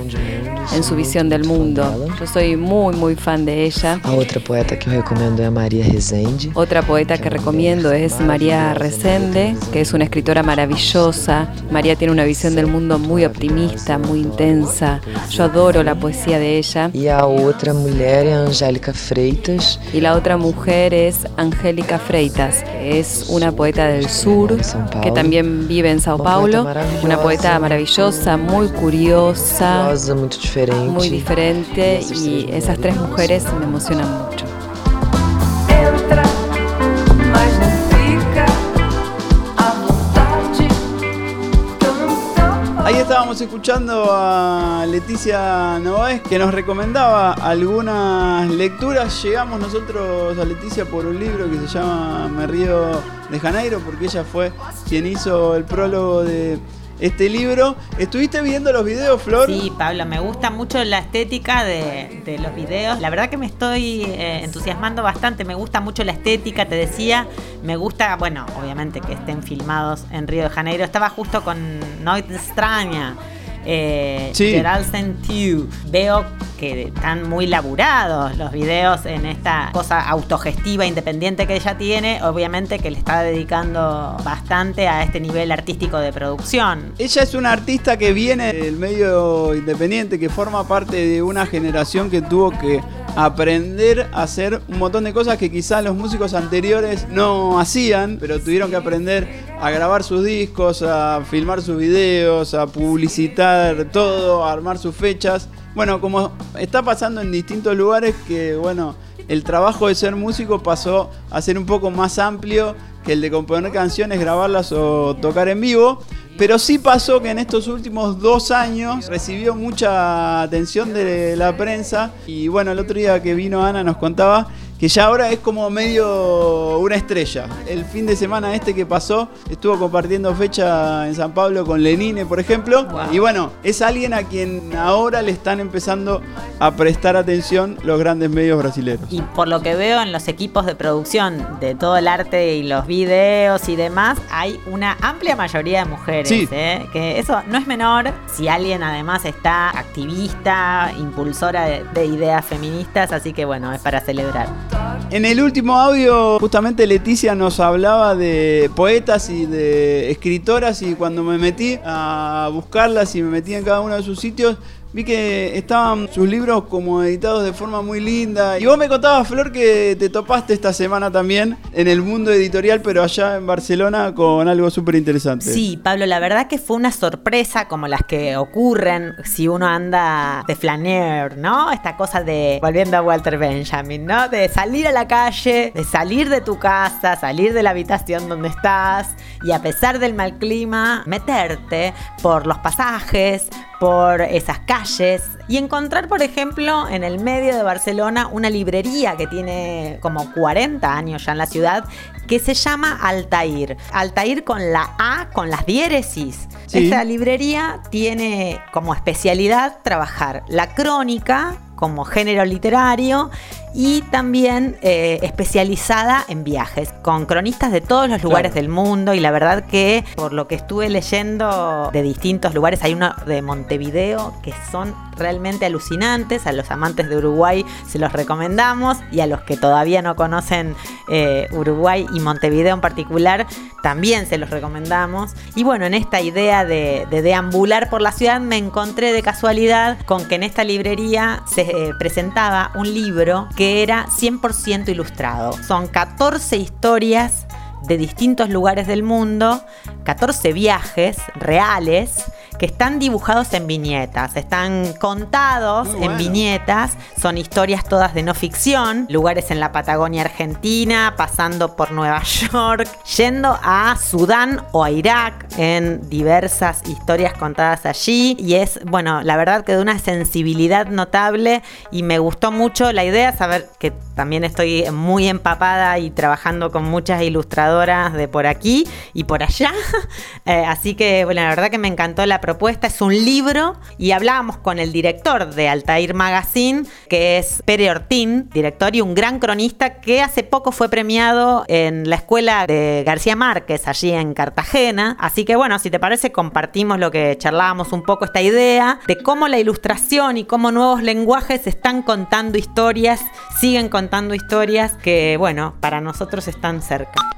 en su visión del mundo. Yo soy muy, muy fan de ella. Otra poeta que eu recomendo é a Maria Rezende. Otra poeta que recomiendo es María Rezende, que es una escritora maravillosa. María tiene una visión del mundo muy optimista, muy intensa. Yo adoro la poesía de ella. Y a otra mujer es Angélica Freitas. Y la otra mujer es Angélica Freitas. Es una poeta del sur que también vive en Sao Paulo. Una poeta maravillosa, muy curiosa, muy diferente y esas tres mujeres me emocionan mucho. Ahí estábamos escuchando a Leticia Novaes que nos recomendaba algunas lecturas. Llegamos nosotros a Leticia por un libro que se llama Me río de Janeiro porque ella fue quien hizo el prólogo de este libro. ¿Estuviste viendo los videos, Flor? Sí, Pablo, me gusta mucho la estética de, los videos. La verdad que me estoy eh, entusiasmando bastante, me gusta mucho la estética, te decía, me gusta, bueno, obviamente que estén filmados en Río de Janeiro. Estaba justo con Noite Extraña eh, Gerald Sentiu. Veo que están muy laburados los videos en esta cosa autogestiva, independiente que ella tiene, obviamente que le está dedicando bastante a este nivel artístico de producción. Ella es una artista que viene del medio independiente, que forma parte de una generación que tuvo que aprender a hacer un montón de cosas que quizás los músicos anteriores no hacían, pero tuvieron que aprender a grabar sus discos, a filmar sus videos, a publicitar todo, a armar sus fechas. Bueno, como está pasando en distintos lugares que, bueno, el trabajo de ser músico pasó a ser un poco más amplio que el de componer canciones, grabarlas o tocar en vivo. Pero sí pasó que en estos últimos dos años recibió mucha atención de la prensa. Y bueno, el otro día que vino Ana nos contaba que ya ahora es como medio una estrella. El fin de semana este que pasó estuvo compartiendo fecha en San Pablo con Lenine, por ejemplo. Y bueno, es alguien a quien ahora le están empezando a prestar atención los grandes medios brasileños. Y por lo que veo en los equipos de producción de todo el arte y los videos y demás, hay una amplia mayoría de mujeres. ¿eh? Que eso no es menor si alguien además está activista, impulsora de ideas feministas, así que bueno, es para celebrar. En el último audio, justamente Leticia nos hablaba de poetas y de escritoras y cuando me metí a buscarlas y me metí en cada uno de sus sitios, Vi que estaban sus libros como editados de forma muy linda. Y vos me contabas, Flor, que te topaste esta semana también en el mundo editorial, pero allá en Barcelona con algo súper interesante. Sí, Pablo, la verdad que fue una sorpresa como las que ocurren si uno anda de flaner, ¿no? Esta cosa de, volviendo a Walter Benjamin, ¿no? De salir a la calle, de salir de tu casa, salir de la habitación donde estás y a pesar del mal clima, meterte por los pasajes, por esas calles y encontrar, por ejemplo, en el medio de Barcelona una librería que tiene como 40 años ya en la ciudad que se llama Altair. Altair con la A, con las diéresis. Esta librería tiene como especialidad trabajar la crónica como género literario y también eh, especializada en viajes, con cronistas de todos los lugares del mundo y la verdad que por lo que estuve leyendo de distintos lugares, hay uno de Montevideo que son realmente alucinantes, a los amantes de Uruguay se los recomendamos y a los que todavía no conocen eh, Uruguay y Montevideo en particular, también se los recomendamos. Y bueno, en esta idea de, deambular por la ciudad me encontré de casualidad con que en esta librería se eh, presentaba un libro que era 100% ilustrado. Son 14 historias de distintos lugares del mundo, 14 viajes reales que están dibujados en viñetas, están contados en viñetas, son historias todas de no ficción, lugares en la Patagonia Argentina, pasando por Nueva York, yendo a Sudán o a Irak en diversas historias contadas allí y es, bueno, la verdad que de una sensibilidad notable y me gustó mucho la idea, saber que también estoy muy empapada y trabajando con muchas ilustradoras de por aquí y por allá, eh, así que, bueno, la verdad que me encantó la propuesta es un libro y hablábamos con el director de Altair Magazine, que es Pere Ortín, director y un gran cronista que hace poco fue premiado en la escuela de García Márquez, allí en Cartagena. Así que bueno, si te parece, compartimos lo que charlábamos un poco, esta idea de cómo la ilustración y cómo nuevos lenguajes están contando historias, siguen contando historias que, bueno, para nosotros están cerca.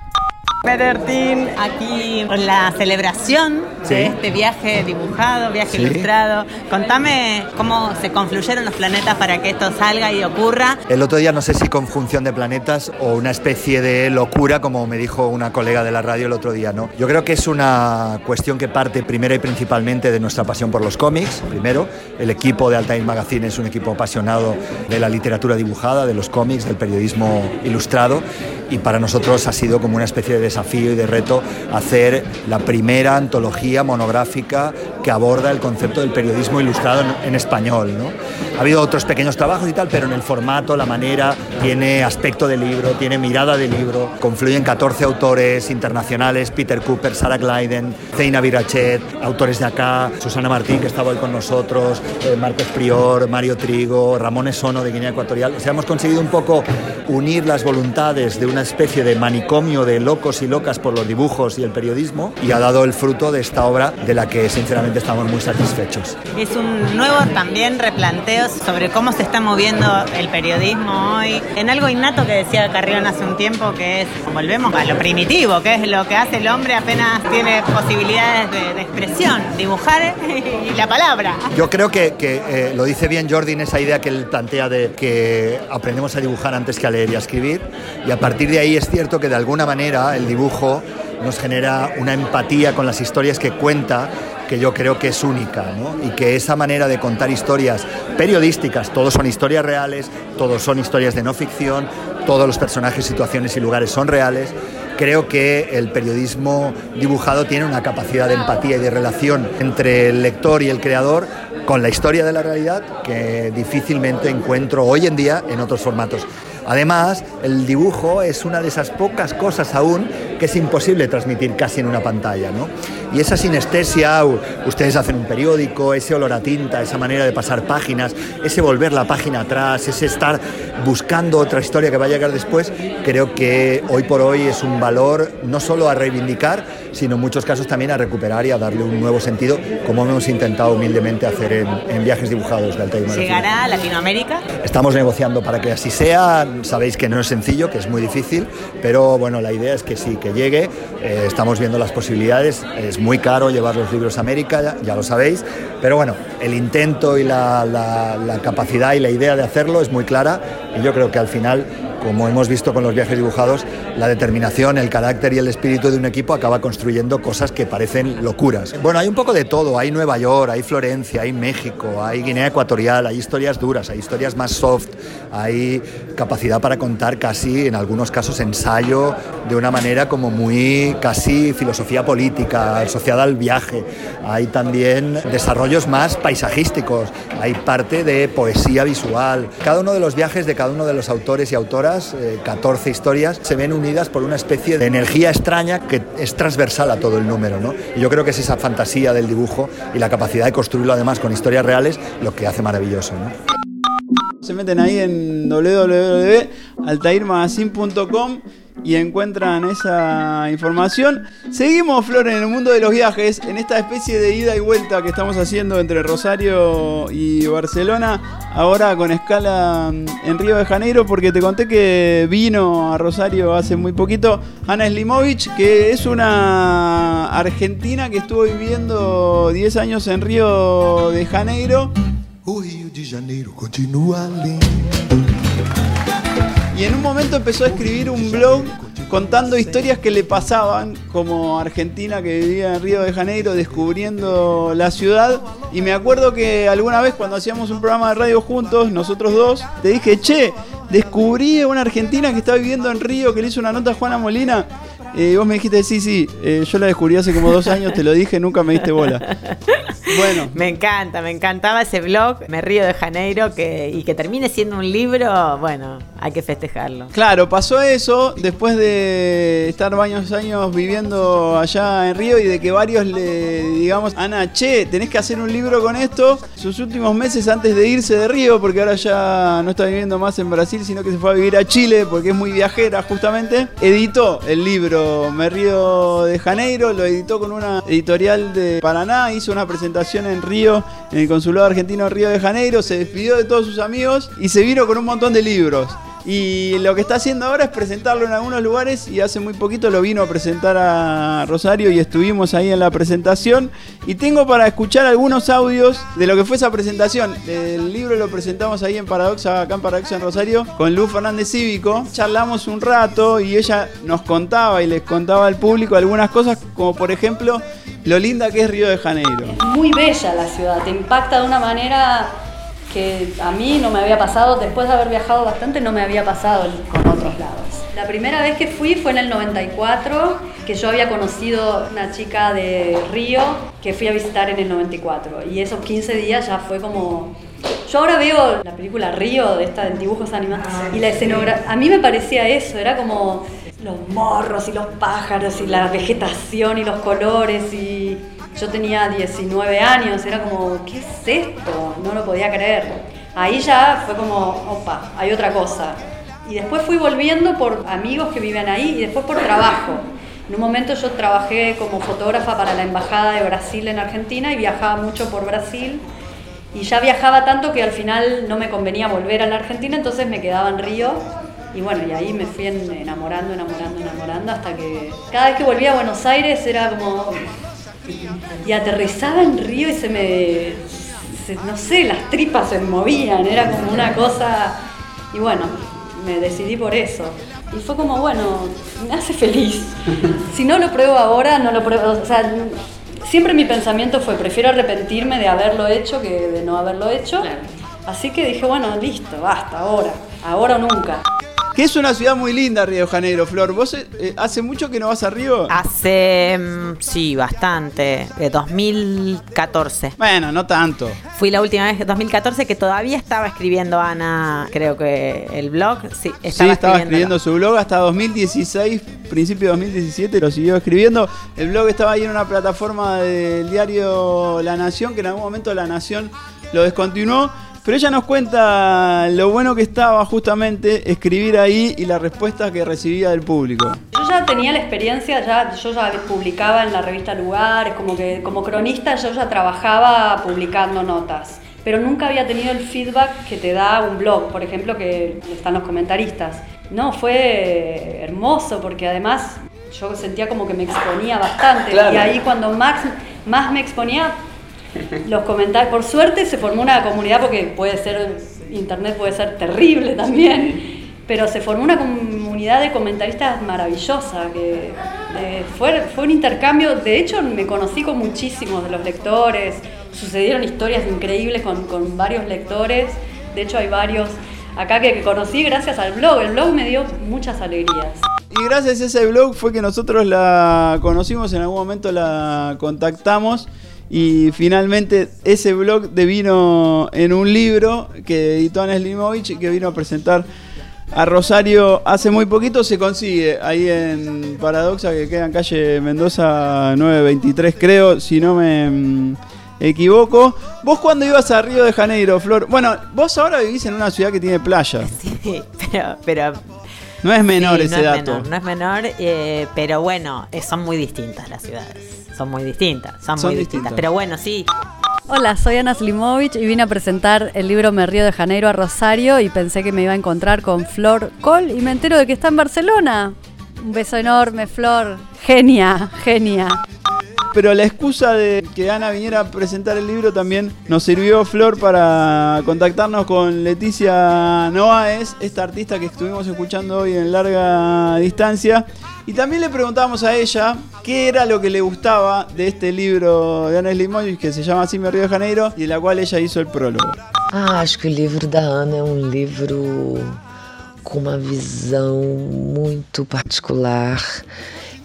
Pedertin, aquí la celebración de este viaje dibujado, viaje ilustrado. Contame cómo se confluyeron los planetas para que esto salga y ocurra. El otro día no sé si conjunción de planetas o una especie de locura, como me dijo una colega de la radio el otro día, ¿no? Yo creo que es una cuestión que parte primero y principalmente de nuestra pasión por los cómics. Primero, el equipo de Altair Magazine es un equipo apasionado de la literatura dibujada, de los cómics, del periodismo ilustrado y para nosotros ha sido como una especie de desafío y de reto hacer la primera antología monográfica que aborda el concepto del periodismo ilustrado en, español. ¿no? Ha habido otros pequeños trabajos y tal, pero en el formato, la manera, tiene aspecto de libro, tiene mirada de libro, confluyen 14 autores internacionales, Peter Cooper, Sarah Glyden, Zeina Virachet, autores de acá, Susana Martín, que estaba hoy con nosotros, eh, Marcos Prior, Mario Trigo, Ramón Esono de Guinea Ecuatorial. O sea, hemos conseguido un poco unir las voluntades de una especie de manicomio de locos y locas por los dibujos y el periodismo y ha dado el fruto de esta obra de la que sinceramente estamos muy satisfechos. Es un nuevo también replanteo sobre cómo se está moviendo el periodismo hoy, en algo innato que decía Carrión hace un tiempo, que es, volvemos a lo primitivo, que es lo que hace el hombre apenas tiene posibilidades de, expresión, dibujar y la palabra. Yo creo que, eh, lo dice bien Jordi en esa idea que él plantea de que aprendemos a dibujar antes que a leer y a escribir, y a partir de ahí es cierto que de alguna manera el dibujo nos genera una empatía con las historias que cuenta que yo creo que es única ¿no? y que esa manera de contar historias periodísticas, todos son historias reales, todos son historias de no ficción, todos los personajes, situaciones y lugares son reales, creo que el periodismo dibujado tiene una capacidad de empatía y de relación entre el lector y el creador con la historia de la realidad que difícilmente encuentro hoy en día en otros formatos. Además, el dibujo es una de esas pocas cosas aún que es imposible transmitir casi en una pantalla. ¿no? Y esa sinestesia, ustedes hacen un periódico, ese olor a tinta, esa manera de pasar páginas, ese volver la página atrás, ese estar buscando otra historia que va a llegar después, creo que hoy por hoy es un valor no solo a reivindicar, sino en muchos casos también a recuperar y a darle un nuevo sentido, como hemos intentado humildemente hacer en, viajes dibujados de Altair ¿Llegará a Latinoamérica? Estamos negociando para que así sea, sabéis que no es sencillo, que es muy difícil, pero bueno, la idea es que sí, que llegue. Eh, estamos viendo las posibilidades. Es muy caro llevar los libros a América, ya, lo sabéis. Pero bueno, el intento y la, la capacidad y la idea de hacerlo es muy clara y yo creo que al final como hemos visto con los viajes dibujados, la determinación, el carácter y el espíritu de un equipo acaba construyendo cosas que parecen locuras. Bueno, hay un poco de todo, hay Nueva York, hay Florencia, hay México, hay Guinea Ecuatorial, hay historias duras, hay historias más soft, hay capacidad para contar casi, en algunos casos, ensayo de una manera como muy casi filosofía política, asociada al viaje. Hay también desarrollos más paisajísticos, hay parte de poesía visual. Cada uno de los viajes de cada uno de los autores y autoras 14 eh, historias, se ven unidas por una especie de energía extraña que es transversal a todo el número. ¿no? Y yo creo que es esa fantasía del dibujo y la capacidad de construirlo además con historias reales lo que hace maravilloso. Se meten ahí en www.altairmagazine.com y encuentran esa información. Seguimos, Flor, en el mundo de los viajes, en esta especie de ida y vuelta que estamos haciendo entre Rosario y Barcelona, ahora con escala en Río de Janeiro, porque te conté que vino a Rosario hace muy poquito Ana Slimovic, que es una argentina que estuvo viviendo 10 años en Río de Janeiro. Río de Janeiro y en un momento empezó a escribir un blog contando historias que le pasaban como argentina que vivía en Río de Janeiro descubriendo la ciudad. Y me acuerdo que alguna vez cuando hacíamos un programa de radio juntos, nosotros dos, te dije, che, descubrí una argentina que está viviendo en Río, que le hizo una nota a Juana Molina. Y vos me dijiste, sí, sí, eh, yo la descubrí hace como dos años, te lo dije, nunca me diste bola. Bueno. Me encanta, me encantaba ese blog, Me Río de Janeiro, que, y que termine siendo un libro, bueno, hay que festejarlo. Claro, pasó eso después de estar varios años viviendo allá en Río y de que varios le digamos, Ana, che, tenés que hacer un libro con esto. Sus últimos meses antes de irse de Río, porque ahora ya no está viviendo más en Brasil, sino que se fue a vivir a Chile, porque es muy viajera justamente, editó el libro Me Río de Janeiro, lo editó con una editorial de Paraná, hizo una presentación en Río, en el Consulado Argentino Río de Janeiro, se despidió de todos sus amigos y se vino con un montón de libros. Y lo que está haciendo ahora es presentarlo en algunos lugares y hace muy poquito lo vino a presentar a Rosario y estuvimos ahí en la presentación. Y tengo para escuchar algunos audios de lo que fue esa presentación. El libro lo presentamos ahí en Paradoxa, acá en Paradoxa en Rosario, con Luz Fernández Cívico. Charlamos un rato y ella nos contaba y les contaba al público algunas cosas, como por ejemplo lo linda que es Río de Janeiro. Muy bella la ciudad, te impacta de una manera que a mí no me había pasado, después de haber viajado bastante, no me había pasado con otros lados. La primera vez que fui fue en el 94, que yo había conocido una chica de Río que fui a visitar en el 94. Y esos 15 días ya fue como... Yo ahora veo la película Río, de esta de dibujos animados, y la escenografía... A mí me parecía eso, era como los morros y los pájaros y la vegetación y los colores y yo tenía 19 años, era como, ¿qué es esto? No lo podía creer. Ahí ya fue como, opa, hay otra cosa. Y después fui volviendo por amigos que viven ahí y después por trabajo. En un momento yo trabajé como fotógrafa para la Embajada de Brasil en Argentina y viajaba mucho por Brasil. Y ya viajaba tanto que al final no me convenía volver a la Argentina, entonces me quedaba en Río. Y bueno, y ahí me fui enamorando, enamorando, enamorando, hasta que cada vez que volvía a Buenos Aires era como... Y aterrizaba en Río y se me... no sé, las tripas se movían, era como una cosa... Y bueno, me decidí por eso. Y fue como, bueno, me hace feliz. Si no lo pruebo ahora, no lo pruebo. O sea, siempre mi pensamiento fue, prefiero arrepentirme de haberlo hecho que de no haberlo hecho. Así que dije, bueno, listo, basta, ahora. Ahora o nunca. Que es una ciudad muy linda, Río de Janeiro, Flor. ¿Vos eh, hace mucho que no vas a Río? Hace, mm, sí, bastante. De 2014. Bueno, no tanto. Fui la última vez, 2014, que todavía estaba escribiendo Ana, creo que el blog. Sí, estaba, sí, estaba escribiendo su blog hasta 2016, principio de 2017, lo siguió escribiendo. El blog estaba ahí en una plataforma del diario La Nación, que en algún momento La Nación lo descontinuó pero ella nos cuenta lo bueno que estaba justamente escribir ahí y la respuesta que recibía del público. Yo ya tenía la experiencia, ya, yo ya publicaba en la revista Lugares, como que como cronista yo ya trabajaba publicando notas, pero nunca había tenido el feedback que te da un blog, por ejemplo, que están los comentaristas. No, fue hermoso porque además yo sentía como que me exponía bastante y ahí cuando más, más me exponía los comentarios. Por suerte se formó una comunidad porque puede ser, internet puede ser terrible también, pero se formó una comunidad de comentaristas maravillosa, que fue, fue un intercambio, de hecho me conocí con muchísimos de los lectores, sucedieron historias increíbles con, con varios lectores, de hecho hay varios acá que conocí gracias al blog, el blog me dio muchas alegrías. Y gracias a ese blog fue que nosotros la conocimos, en algún momento la contactamos y finalmente ese blog devino en un libro que editó Ana Slimovich y que vino a presentar a Rosario hace muy poquito. Se consigue ahí en Paradoxa, que queda en calle Mendoza 923, creo, si no me mm, equivoco. ¿Vos cuando ibas a Río de Janeiro, Flor? Bueno, vos ahora vivís en una ciudad que tiene playa. Sí, pero... no es menor ese dato. no es menor, eh, pero bueno, eh, son muy distintas las ciudades son muy distintas, son, muy distintas. Pero bueno, sí. Hola, soy Ana Slimovich y vine a presentar el libro Me Río de Janeiro a Rosario y pensé que me iba a encontrar con Flor Col y me entero de que está en Barcelona. Un beso enorme, Flor. Genia, genia. Pero la excusa de que Ana viniera a presentar el libro también nos sirvió, Flor, para contactarnos con Leticia Noaes, esta artista que estuvimos escuchando hoy en larga distancia. Y también le preguntamos a ella qué era lo que le gustaba de este libro de Ana Slimovich que se llama Así me Río de Janeiro y de la cual ella hizo el prólogo. Ah, acho que o livro da Ana é um livro com uma visão muito particular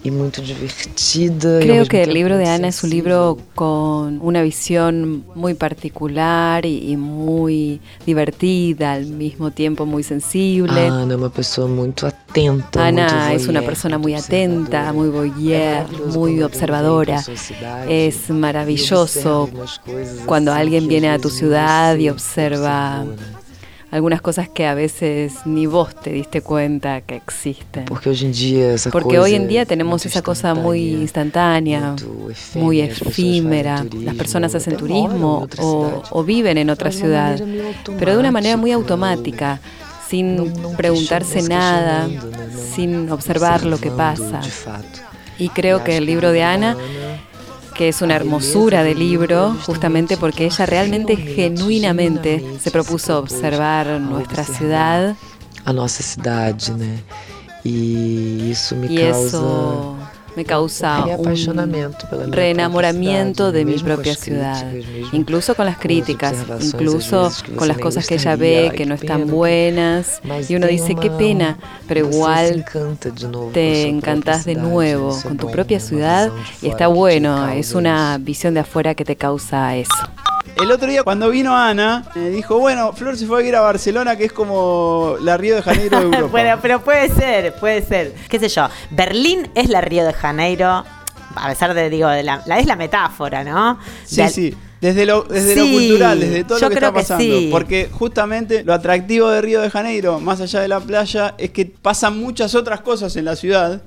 y muy divertida. Creo que el libro de Ana es un libro con una visión muy particular y, muy divertida, al mismo tiempo muy sensible. Ana es una persona muy atenta. Ana es una persona muy atenta, muy voyeur, muy observadora. Es maravilloso cuando alguien viene a tu ciudad y observa algunas cosas que a veces ni vos te diste cuenta que existen. Porque hoy en día, Porque hoy en día tenemos esa cosa muy instantánea, muy efímera. Las personas hacen turismo o, viven en otra ciudad, pero de una manera muy automática, sin preguntarse nada, sin observar lo que pasa. Y creo que el libro de Ana que es una hermosura de libro, justamente porque ella realmente, genuinamente, se propuso observar nuestra ciudad. A nuestra ciudad, ¿no? Y eso me Eso me causa un reenamoramiento de mi propia ciudad, incluso con las críticas, incluso con las cosas que ella ve que no están buenas, y uno dice, qué pena, pero igual te encantas de nuevo con tu propia ciudad y está bueno, es una visión de afuera que te causa eso. El otro día cuando vino Ana, me dijo, bueno, Flor se fue a ir a Barcelona, que es como la Río de Janeiro de Europa. bueno, pero puede ser, puede ser. ¿Qué sé yo? Berlín es la Río de Janeiro, a pesar de, digo, de la, es la metáfora, ¿no? Sí, sí. Desde lo, desde lo cultural, desde todo lo que está pasando. Porque justamente lo atractivo de Río de Janeiro, más allá de la playa, es que pasan muchas otras cosas en la ciudad.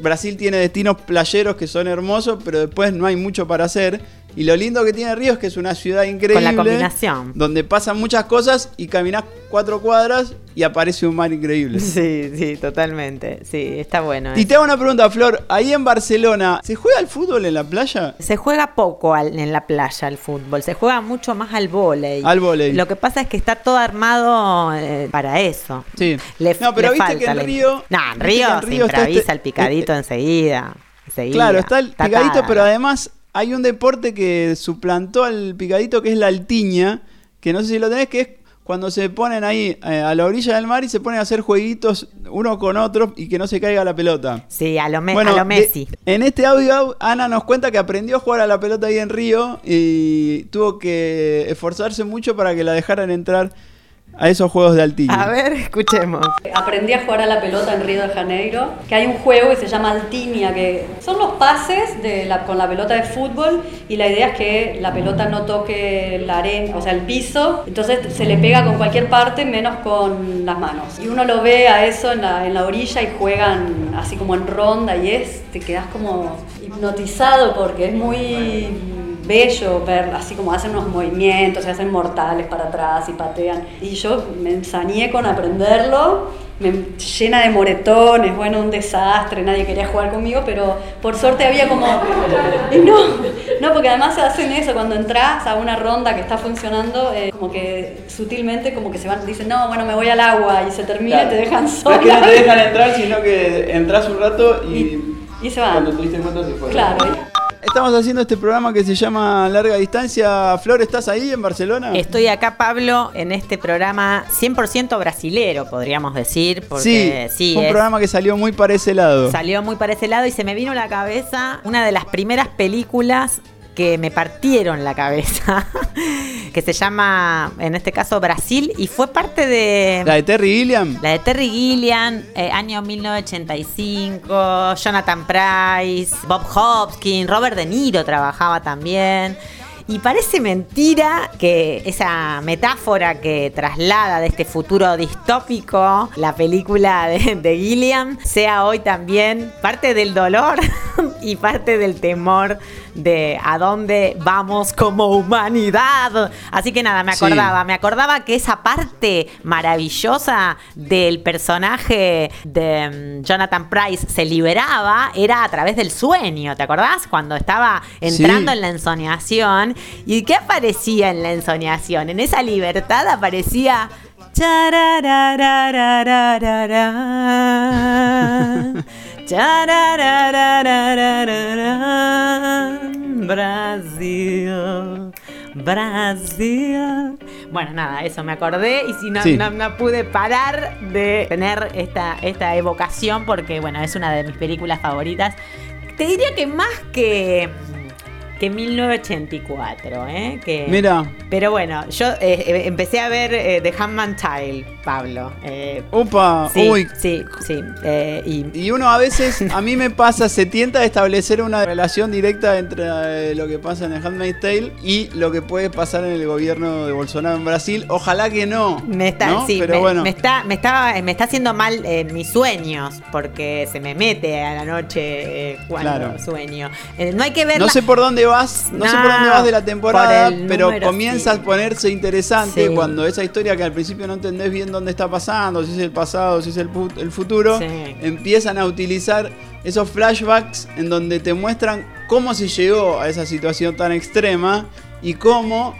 Brasil tiene destinos playeros que son hermosos, pero después no hay mucho para hacer. Y lo lindo que tiene Río es que es una ciudad increíble. Con la combinación. Donde pasan muchas cosas y caminas cuatro cuadras y aparece un mar increíble. Sí, sí, totalmente. Sí, está bueno. Y te hago una pregunta, Flor. Ahí en Barcelona, ¿se juega el fútbol en la playa? Se juega poco en la playa el fútbol. Se juega mucho más al vóley. Al vóley. Lo que pasa es que está todo armado eh, para eso. Sí. no, pero viste que en Río. No, en Río, se improvisa este el picadito eh, enseguida. Claro, está el picadito, pero además hay un deporte que suplantó al picadito que es la altiña, que no sé si lo tenés, que es cuando se ponen ahí eh, a la orilla del mar y se ponen a hacer jueguitos uno con otro y que no se caiga la pelota. Sí, a lo, Messi. en este audio, Ana nos cuenta que aprendió a jugar a la pelota ahí en Río y tuvo que esforzarse mucho para que la dejaran entrar a esos juegos de Altiña. A ver, escuchemos. Aprendí a jugar a la pelota en Río de Janeiro, que hay un juego que se llama Altiña, que son los pases de la, con la pelota de fútbol y la idea es que la pelota no toque la arena, o sea, el piso, entonces se le pega con cualquier parte menos con las manos. Y uno lo ve a eso en la, en la orilla y juegan así como en ronda y es, te quedas como hipnotizado porque es muy bello ver así como hacen unos movimientos, se hacen mortales para atrás y patean. Y yo me ensañé con aprenderlo, me llena de moretones, bueno, un desastre, nadie quería jugar conmigo, pero por suerte había como... No, no, porque además se hacen eso, cuando entras a una ronda que está funcionando, eh, como que sutilmente como que se van, dicen, no, bueno, me voy al agua y se termina y te dejan sola. No es que no te dejan entrar, sino que entras un rato y... y, se van. Cuando te diste cuenta se fue. Claro. Estamos haciendo este programa que se llama Larga Distancia. Flor, ¿estás ahí en Barcelona? Estoy acá, Pablo, en este programa 100% brasilero, podríamos decir. Porque, sí, sí un programa que salió muy para ese lado. Salió muy para ese lado y se me vino a la cabeza una de las primeras películas que me partieron la cabeza, que se llama, en este caso, Brasil, y fue parte de... ¿La de Terry Gilliam? La de Terry Gilliam, eh, año 1985, Jonathan Price, Bob Hopkins, Robert De Niro trabajaba también. Y parece mentira que esa metáfora que traslada de este futuro distópico, la película de, de Gilliam, sea hoy también parte del dolor y parte del temor de a dónde vamos como humanidad. Así que nada, me acordaba, me acordaba que esa parte maravillosa del personaje de mm, Jonathan Price se liberaba era a través del sueño, ¿te acordás? Cuando estaba entrando en la ensoñación. ¿Y qué aparecía en la ensoñación? En esa libertad aparecía... Brasil, Brasil. Bueno, nada, eso me acordé y si no, no, pude parar de tener esta, esta evocación porque, bueno, es una de mis películas favoritas. Te diría que más que que 1984, ¿eh? Que, Mira. Pero bueno, yo eh, eh, empecé a ver eh, The Handmaid's Tale, Pablo. Eh, Upa, sí, uy. Sí, sí. Y... y... uno a veces, a mí me pasa, se tienta a establecer una relación directa entre lo que pasa en The Handmaid's Tale y lo que puede pasar en el gobierno de Bolsonaro en Brasil. Ojalá que no. Me está, sí, Pero bueno. me, está, me, está, me está haciendo mal mis sueños porque se me mete a la noche cuando sueño. no hay que ver. No sé por dónde vas, no, sé por dónde vas de la temporada, pero comienza a ponerse interesante cuando esa historia que al principio no entendés bien dónde está pasando, si es el pasado, si es el, el futuro, empiezan a utilizar esos flashbacks en donde te muestran cómo se llegó a esa situación tan extrema y cómo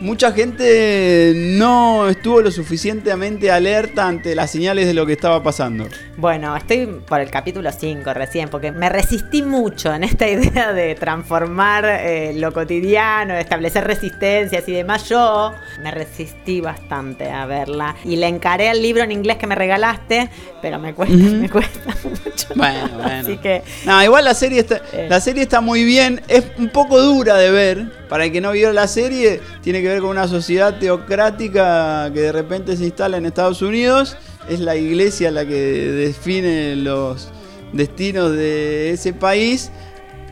mucha gente no estuvo lo suficientemente alerta ante las señales de lo que estaba pasando. Bueno, estoy por el capítulo 5 recién, porque me resistí mucho en esta idea de transformar eh, lo cotidiano, de establecer resistencias y demás. Yo me resistí bastante a verla y le encaré al libro en inglés que me regalaste, pero me cuesta, me cuesta mucho. Bueno, bueno. Así que. No, igual la serie está, Eh. la serie está muy bien. Es un poco dura de ver. Para el que no vio la serie, tiene que ver con una sociedad teocrática que de repente se instala en Estados Unidos. Es la iglesia la que define los destinos de ese país.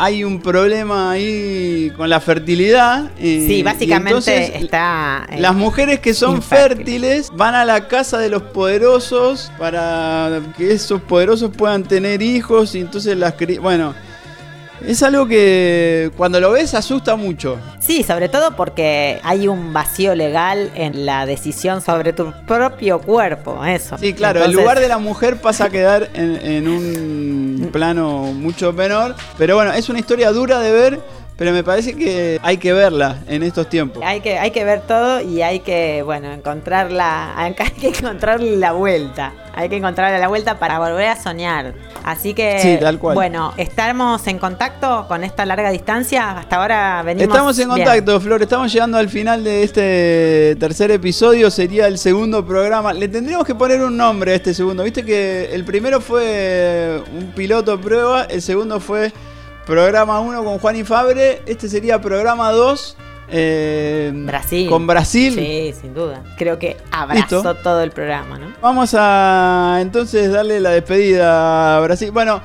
Hay un problema ahí con la fertilidad. eh, Sí, básicamente entonces está. eh, las mujeres que son infértil. fértiles van a la casa de los poderosos para que esos poderosos puedan tener hijos y entonces las bueno, es algo que cuando lo ves asusta mucho. Sí, sobre todo porque hay un vacío legal en la decisión sobre tu propio cuerpo, eso. Sí, claro, el lugar de la mujer pasa a quedar en, en un plano mucho menor, pero bueno, es una historia dura de ver, pero me parece que hay que verla en estos tiempos. Hay que, hay que ver todo y hay que, bueno, encontrarla, hay que encontrarle la vuelta. Hay que encontrarle la vuelta para volver a soñar. Así que, Sí, tal cual. bueno, estamos en contacto con esta larga distancia. Hasta ahora venimos. Estamos en bien. contacto, Flor. Estamos llegando al final de este tercer episodio. Sería el segundo programa. Le tendríamos que poner un nombre a este segundo. Viste que el primero fue un piloto prueba. El segundo fue programa 1 con Juan y Fabre. Este sería programa 2. Brasil. Con Brasil. Sí, sin duda. Creo que abrazó Listo. todo el programa, ¿no? Vamos a entonces darle la despedida a Brasil. Bueno,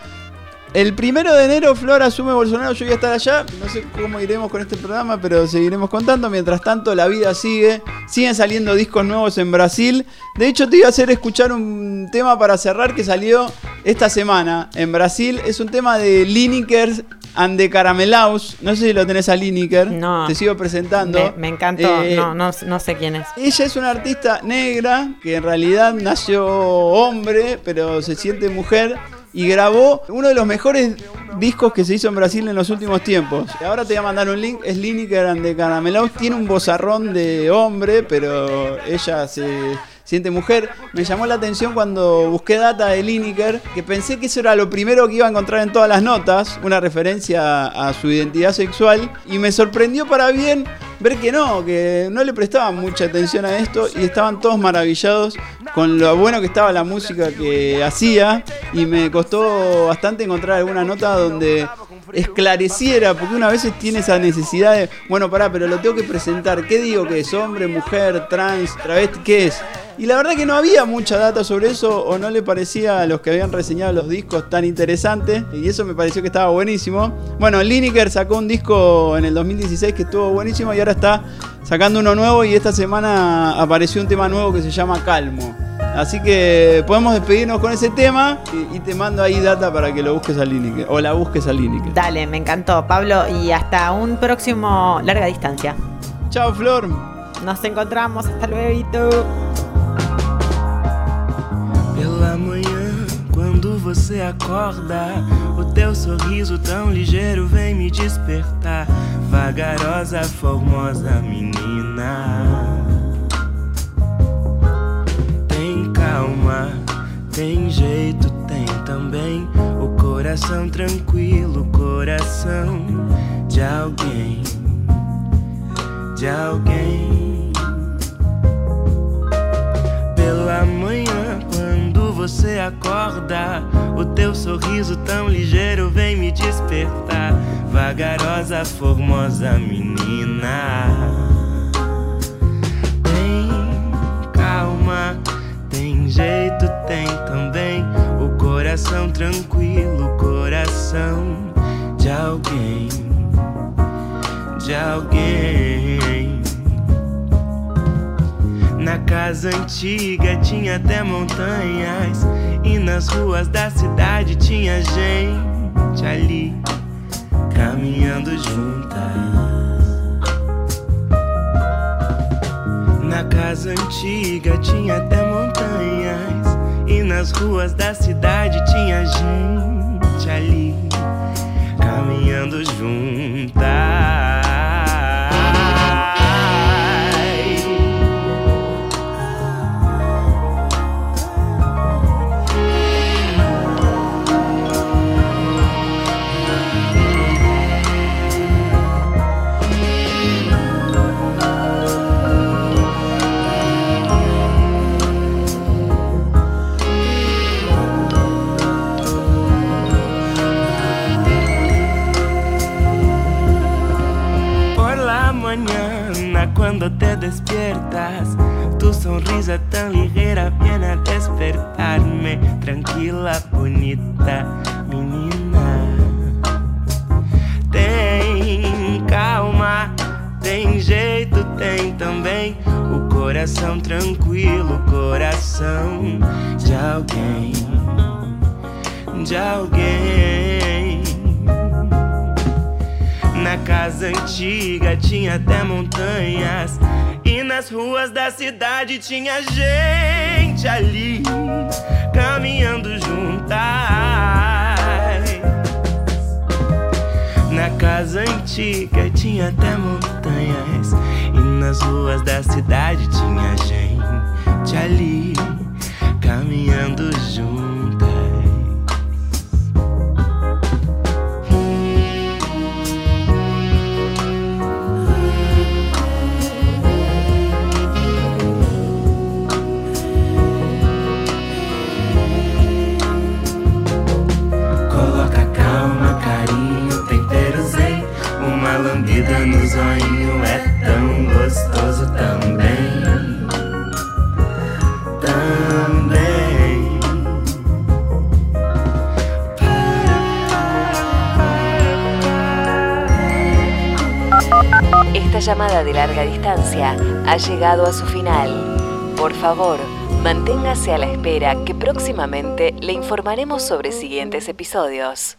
el primero de enero Flor asume Bolsonaro, yo voy a estar allá. No sé cómo iremos con este programa, pero seguiremos contando. Mientras tanto, la vida sigue. Siguen saliendo discos nuevos en Brasil. De hecho, te iba a hacer escuchar un tema para cerrar que salió esta semana en Brasil. Es un tema de Lineker and the Caramelaus. No sé si lo tenés a Lineker. No. Te sigo presentando. Me, me encantó. Eh, no, no, no sé quién es. ella es una artista negra que en realidad nació hombre, pero se siente mujer y grabó uno de los mejores discos que se hizo en Brasil en los últimos tiempos. Ahora te voy a mandar un link, es and the Caramelaus, tiene un bozarrón de hombre, pero ella se mujer. Me llamó la atención cuando busqué data de Lineker, que pensé que eso era lo primero que iba a encontrar en todas las notas, una referencia a su identidad sexual, y me sorprendió para bien ver que no, que no le prestaban mucha atención a esto y estaban todos maravillados con lo bueno que estaba la música que hacía y me costó bastante encontrar alguna nota donde esclareciera, porque una vez tiene esa necesidad de, bueno, pará, pero lo tengo que presentar, ¿qué digo que es? ¿Hombre, mujer, trans, travesti? ¿Qué es? Y la verdad que no había mucha data sobre eso o no le parecía a los que habían reseñado los discos tan interesante y eso me pareció que estaba buenísimo. Bueno, Lineker sacó un disco en el 2016 que estuvo buenísimo y ahora está sacando uno nuevo y esta semana apareció un tema nuevo que se llama Calmo. Así que podemos despedirnos con ese tema y, y te mando ahí data para que lo busques a Lineker o la busques a Lineker. Dale, me encantó, Pablo. Y hasta un próximo larga distancia. Chao, Flor. Nos encontramos. Hasta luego. Você acorda, o teu sorriso tão ligeiro vem me despertar. Vagarosa, formosa menina. Tem calma, tem jeito, tem também o coração tranquilo, coração de alguém, de alguém. Você acorda, o teu sorriso tão ligeiro vem me despertar. Vagarosa, formosa menina. Tem calma, tem jeito, tem também o coração tranquilo, coração de alguém, de alguém. Na casa antiga tinha até montanhas e nas ruas da cidade tinha gente ali caminhando juntas. Na casa antiga tinha até montanhas e nas ruas da cidade tinha gente ali caminhando juntas. Tinha até montanhas. E nas ruas da cidade tinha gente ali caminhando juntas. Na casa antiga tinha até montanhas. E nas ruas da cidade tinha gente ali caminhando juntas. É tão gostoso Também Esta llamada de larga distancia ha llegado a su final. Por favor, manténgase a la espera que próximamente le informaremos sobre siguientes episodios.